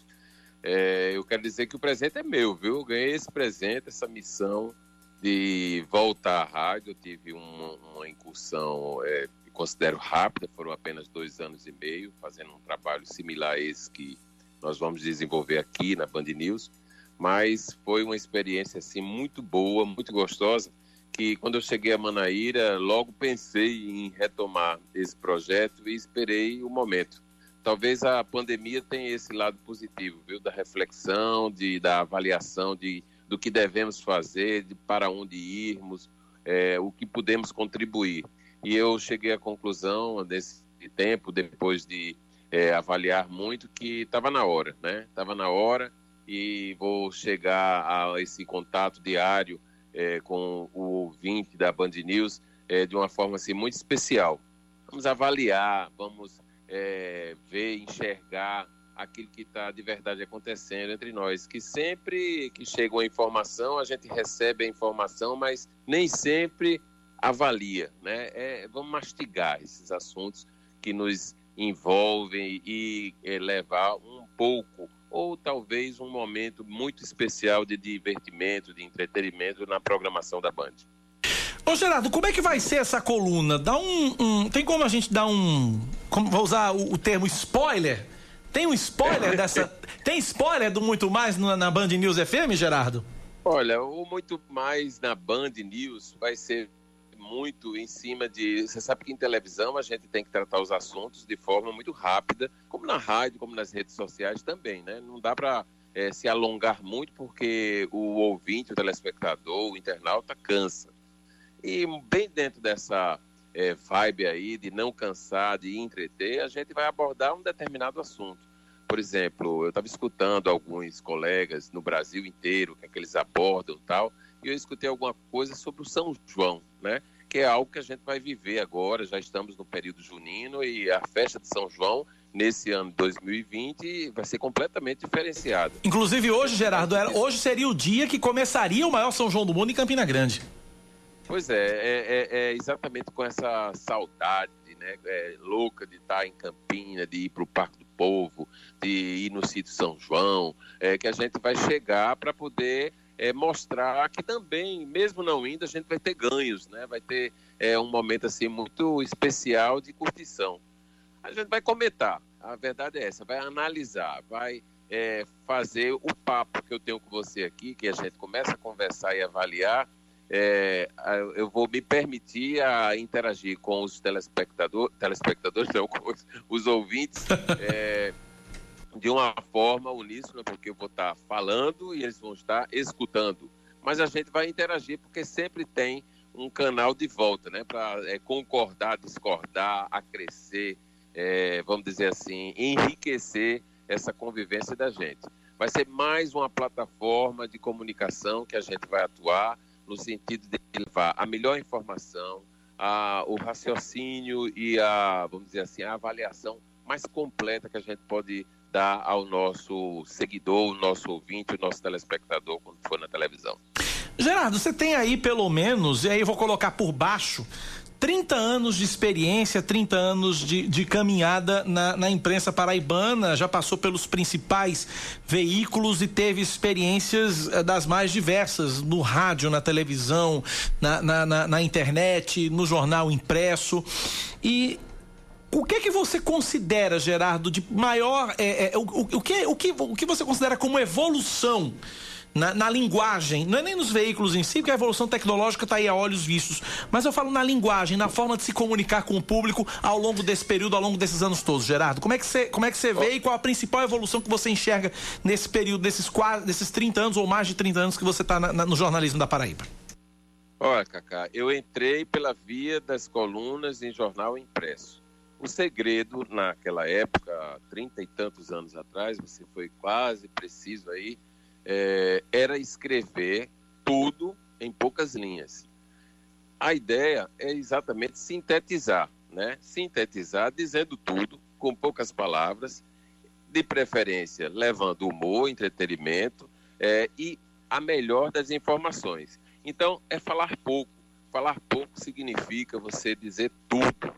É, eu quero dizer que o presente é meu, viu? Eu ganhei esse presente, essa missão de voltar à rádio. Eu tive uma, uma incursão é, que considero rápida, foram apenas dois anos e meio, fazendo um trabalho similar a esse que nós vamos desenvolver aqui na Band News. Mas foi uma experiência assim muito boa, muito gostosa que quando eu cheguei a Manaíra, logo pensei em retomar esse projeto e esperei o momento. Talvez a pandemia tenha esse lado positivo, viu, da reflexão, de da avaliação de do que devemos fazer, de para onde irmos, é, o que podemos contribuir. E eu cheguei à conclusão desse tempo, depois de é, avaliar muito, que estava na hora, né? Estava na hora e vou chegar a esse contato diário é, com o ouvinte da Band News é, de uma forma assim, muito especial. Vamos avaliar, vamos é, ver, enxergar aquilo que está de verdade acontecendo entre nós. Que sempre que chega uma informação, a gente recebe a informação, mas nem sempre avalia. Né? É, vamos mastigar esses assuntos que nos envolvem e é, levar um pouco ou talvez um momento muito especial de divertimento, de entretenimento na programação da Band. Ô Gerardo, como é que vai ser essa coluna? Dá um, um tem como a gente dar um, como vou usar o, o termo spoiler? Tem um spoiler [laughs] dessa? Tem spoiler do muito mais na, na Band News FM, Gerardo? Olha, o muito mais na Band News vai ser muito em cima de. Você sabe que em televisão a gente tem que tratar os assuntos de forma muito rápida, como na rádio, como nas redes sociais também, né? Não dá para é, se alongar muito porque o ouvinte, o telespectador, o internauta cansa. E bem dentro dessa é, vibe aí de não cansar, de entreter, a gente vai abordar um determinado assunto. Por exemplo, eu estava escutando alguns colegas no Brasil inteiro, que, é que eles abordam tal, e eu escutei alguma coisa sobre o São João, né? que é algo que a gente vai viver agora. Já estamos no período junino e a festa de São João nesse ano 2020 vai ser completamente diferenciada. Inclusive hoje, Gerardo, era, hoje seria o dia que começaria o maior São João do mundo em Campina Grande. Pois é, é, é, é exatamente com essa saudade né, é, louca de estar em Campina, de ir para o Parque do Povo, de ir no sítio São João, é, que a gente vai chegar para poder é, mostrar que também, mesmo não indo, a gente vai ter ganhos, né? Vai ter é, um momento assim muito especial de curtição. A gente vai comentar, a verdade é essa, vai analisar, vai é, fazer o papo que eu tenho com você aqui, que a gente começa a conversar e avaliar. É, eu vou me permitir a interagir com os telespectadores, telespectadores não, com os, os ouvintes. [laughs] É, de uma forma uníssona, porque eu vou estar falando e eles vão estar escutando. Mas a gente vai interagir, porque sempre tem um canal de volta, né? Para é, concordar, discordar, acrescer, é, vamos dizer assim, enriquecer essa convivência da gente. Vai ser mais uma plataforma de comunicação que a gente vai atuar no sentido de levar a melhor informação, a, o raciocínio e a, vamos dizer assim, a avaliação mais completa que a gente pode dar ao nosso seguidor, o nosso ouvinte, o nosso telespectador quando for na televisão. Gerardo, você tem aí pelo menos, e aí eu vou colocar por baixo, 30 anos de experiência, 30 anos de, de caminhada na, na, imprensa paraibana, já passou pelos principais veículos e teve experiências eh, das mais diversas, no rádio, na televisão, na, na, na, internet, no jornal impresso. E o que que você considera, Gerardo, de maior. É, é, o, o, o, que, o, que, o que você considera como evolução? Na, na, linguagem, não é nem nos veículos em si, porque a evolução tecnológica está aí a olhos vistos, mas eu falo na linguagem, na forma de se comunicar com o público ao longo desse período, ao longo desses anos todos. Gerardo, como é que você, como é que você vê e qual a principal evolução que você enxerga nesse período, desses, quase, desses 30 anos ou mais de 30 anos que você está no jornalismo da Paraíba? Olha, Cacá, eu entrei pela via das colunas em jornal impresso. O segredo, naquela época, trinta e tantos anos atrás, você foi quase preciso aí, é, era escrever tudo em poucas linhas. A ideia é exatamente sintetizar, né? Sintetizar dizendo tudo com poucas palavras, de preferência levando humor, entretenimento é, e a melhor das informações. Então, é falar pouco. Falar pouco significa você dizer tudo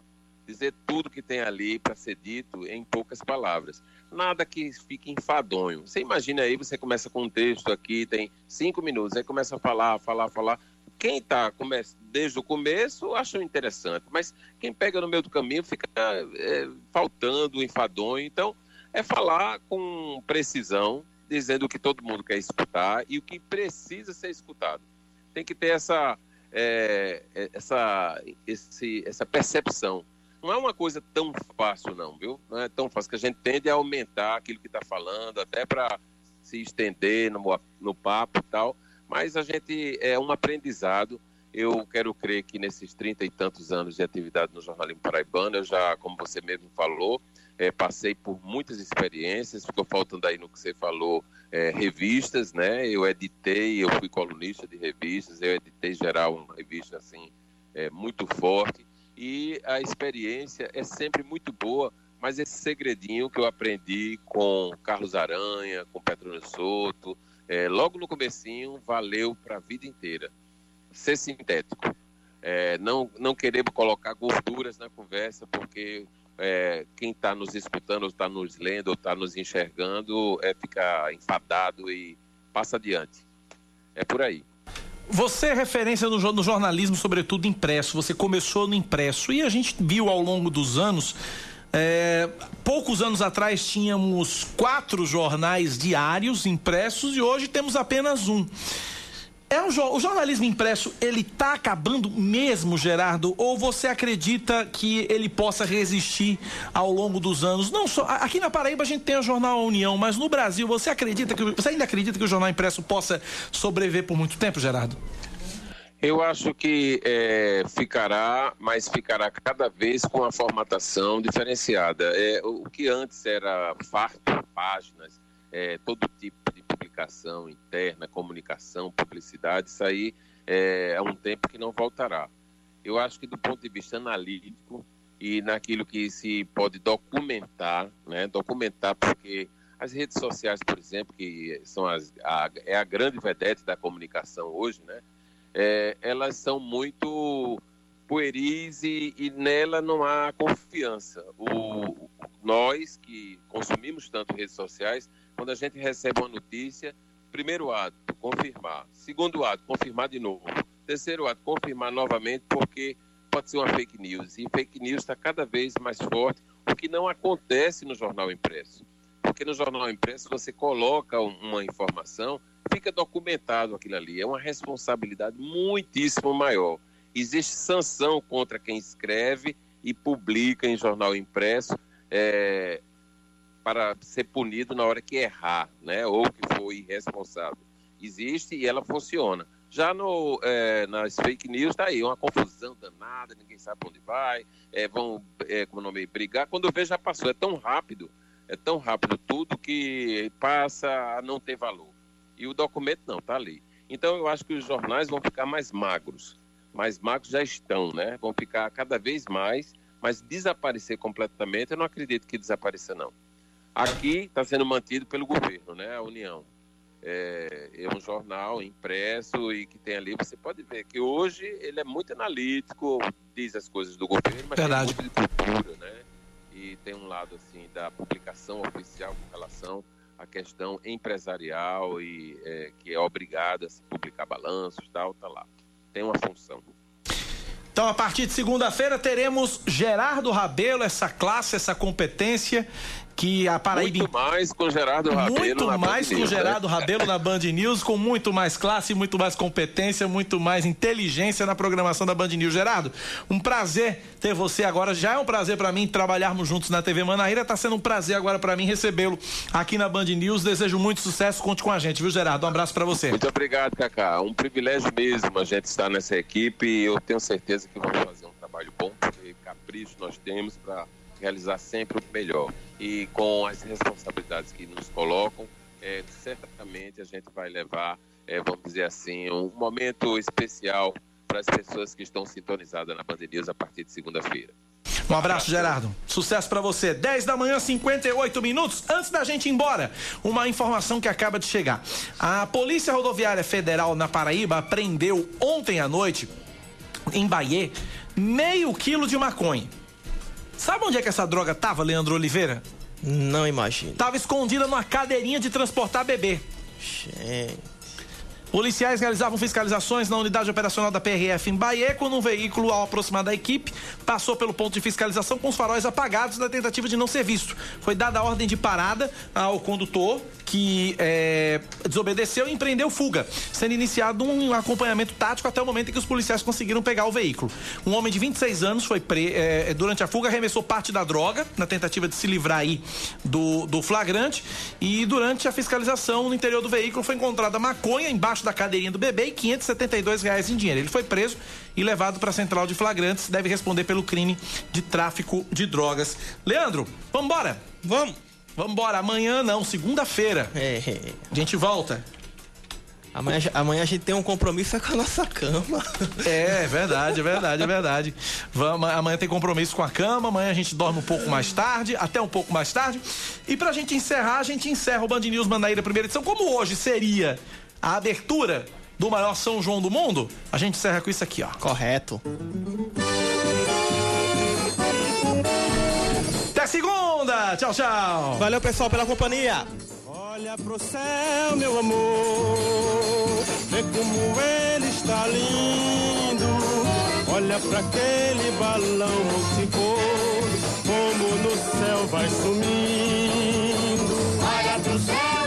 dizer tudo que tem ali para ser dito em poucas palavras. Nada que fique enfadonho. Você imagina aí, você começa com um texto aqui, tem cinco minutos, aí começa a falar, falar, falar. Quem está desde o começo acha interessante, mas quem pega no meio do caminho fica é, faltando, enfadonho. Então, é falar com precisão, dizendo o que todo mundo quer escutar e o que precisa ser escutado. Tem que ter essa, é, essa, esse, essa percepção não é uma coisa tão fácil, não, viu? Não é tão fácil que a gente tende a aumentar aquilo que está falando, até para se estender no, no papo e tal. Mas a gente é um aprendizado. Eu quero crer que nesses trinta e tantos anos de atividade no jornalismo paraibano, eu já, como você mesmo falou, é, passei por muitas experiências. Ficou faltando aí no que você falou, é, revistas, né? Eu editei, eu fui colunista de revistas, eu editei geral uma revista assim é, muito forte e a experiência é sempre muito boa, mas esse segredinho que eu aprendi com Carlos Aranha, com Petrônio Soto, é, logo no comecinho, valeu para a vida inteira. Ser sintético. É, não, não queremos colocar gorduras na conversa, porque é, quem está nos escutando, ou está nos lendo, ou está nos enxergando, é ficar enfadado e passa adiante. É por aí. Você é referência no, no, jornalismo, sobretudo impresso. Você começou no impresso e a gente viu ao longo dos anos. É, poucos anos atrás tínhamos quatro jornais diários impressos e hoje temos apenas um. É um, o jornalismo impresso, ele está acabando mesmo, Gerardo? Ou você acredita que ele possa resistir ao longo dos anos? Não só aqui na Paraíba a gente tem o jornal União, mas no Brasil você acredita que você ainda acredita que o jornal impresso possa sobreviver por muito tempo, Gerardo? Eu acho que é, ficará, mas ficará cada vez com a formatação diferenciada. É, o que antes era farto, páginas, é, todo tipo comunicação interna, comunicação, publicidade, isso aí é, é um tempo que não voltará. Eu acho que do ponto de vista analítico e naquilo que se pode documentar, né, documentar porque as redes sociais, por exemplo, que são as, a, é a grande vedete da comunicação hoje, né, é, elas são muito pueris e, e, nela não há confiança. O, nós que consumimos tanto redes sociais quando a gente recebe uma notícia, primeiro ato, confirmar. Segundo ato, confirmar de novo. Terceiro ato, confirmar novamente, porque pode ser uma fake news. E fake news está cada vez mais forte, o que não acontece no jornal impresso. Porque no jornal impresso você coloca uma informação, fica documentado aquilo ali. É uma responsabilidade muitíssimo maior. Existe sanção contra quem escreve e publica em jornal impresso é, para ser punido na hora que errar, né? Ou que foi irresponsável. Existe e ela funciona. Já no, é, nas fake news está aí, uma confusão danada, ninguém sabe onde vai, é, vão, é, como nome, brigar. Quando vê, já passou. É tão rápido, é tão rápido tudo que passa a não ter valor. E o documento não, está ali. Então eu acho que os jornais vão ficar mais magros. Mais magros já estão, né? Vão ficar cada vez mais, mas desaparecer completamente, eu não acredito que desapareça, não. Aqui está sendo mantido pelo governo, né, a União. é, é, um jornal impresso e que tem ali, você pode ver que hoje ele é muito analítico, diz as coisas do governo, mas Verdade. tem muito de cultura, né? E tem um lado assim da publicação oficial com relação à questão empresarial e é, que é obrigada a se publicar balanços tal, tá lá. Tem uma função. Então, a partir de segunda-feira, teremos Gerardo Rabelo, essa classe, essa competência que a Paraíba. Muito mais com Gerardo Rabelo. Muito na mais Band com News, né? Gerardo Rabelo na Band News, com muito mais classe, muito mais competência, muito mais inteligência na programação da Band News. Gerardo, um prazer ter você agora. Já é um prazer para mim trabalharmos juntos na TV Manaíra. Tá sendo um prazer agora para mim recebê-lo aqui na Band News. Desejo muito sucesso. Conte com a gente, viu, Gerardo? Um abraço para você. Muito obrigado, Cacá. Um privilégio mesmo a gente estar nessa equipe e eu tenho certeza que vamos fazer um trabalho bom, porque capricho nós temos para realizar sempre o melhor. E com as responsabilidades que nos colocam, é, certamente a gente vai levar, é, vamos dizer assim, um momento especial para as pessoas que estão sintonizadas na Band a partir de segunda-feira. Um abraço, Gerardo. Sucesso para você. 10 da manhã, 58 minutos. Antes da gente ir embora, uma informação que acaba de chegar. A Polícia Rodoviária Federal na Paraíba apreendeu ontem à noite, em Bahia, meio quilo de maconha. Sabe onde é que essa droga tava, Leandro Oliveira? Não imagino. Tava escondida numa cadeirinha de transportar bebê. Gente. Policiais realizavam fiscalizações na unidade operacional da PRF em Bahia, quando um veículo, ao aproximar da equipe, passou pelo ponto de fiscalização com os faróis apagados na tentativa de não ser visto. Foi dada a ordem de parada ao condutor, que é, desobedeceu e empreendeu fuga, sendo iniciado um acompanhamento tático até o momento em que os policiais conseguiram pegar o veículo. Um homem de 26 anos foi pre, é, durante a fuga arremessou parte da droga na tentativa de se livrar aí do, do flagrante e durante a fiscalização no interior do veículo foi encontrada maconha embaixo da cadeirinha do bebê e 572 reais em dinheiro. Ele foi preso e levado para a central de flagrantes. Deve responder pelo crime de tráfico de drogas. Leandro, vamos embora? Vamos. Vamos embora. Amanhã não, segunda-feira. É. A gente volta. Amanhã, amanhã a gente tem um compromisso é com a nossa cama. [laughs] É, é verdade, é verdade, é verdade. Vamos, amanhã tem compromisso com a cama, amanhã a gente dorme um pouco mais tarde, até um pouco mais tarde. E pra gente encerrar, a gente encerra o Band News Manaíra primeira edição, como hoje seria a abertura do maior São João do mundo, a gente encerra com isso aqui, ó. Correto. Até segunda! Tchau, tchau! Valeu, pessoal, pela companhia. Olha pro céu, meu amor, vê como ele está lindo. Olha pra aquele balão multicor, como no céu vai sumindo. Olha pro céu,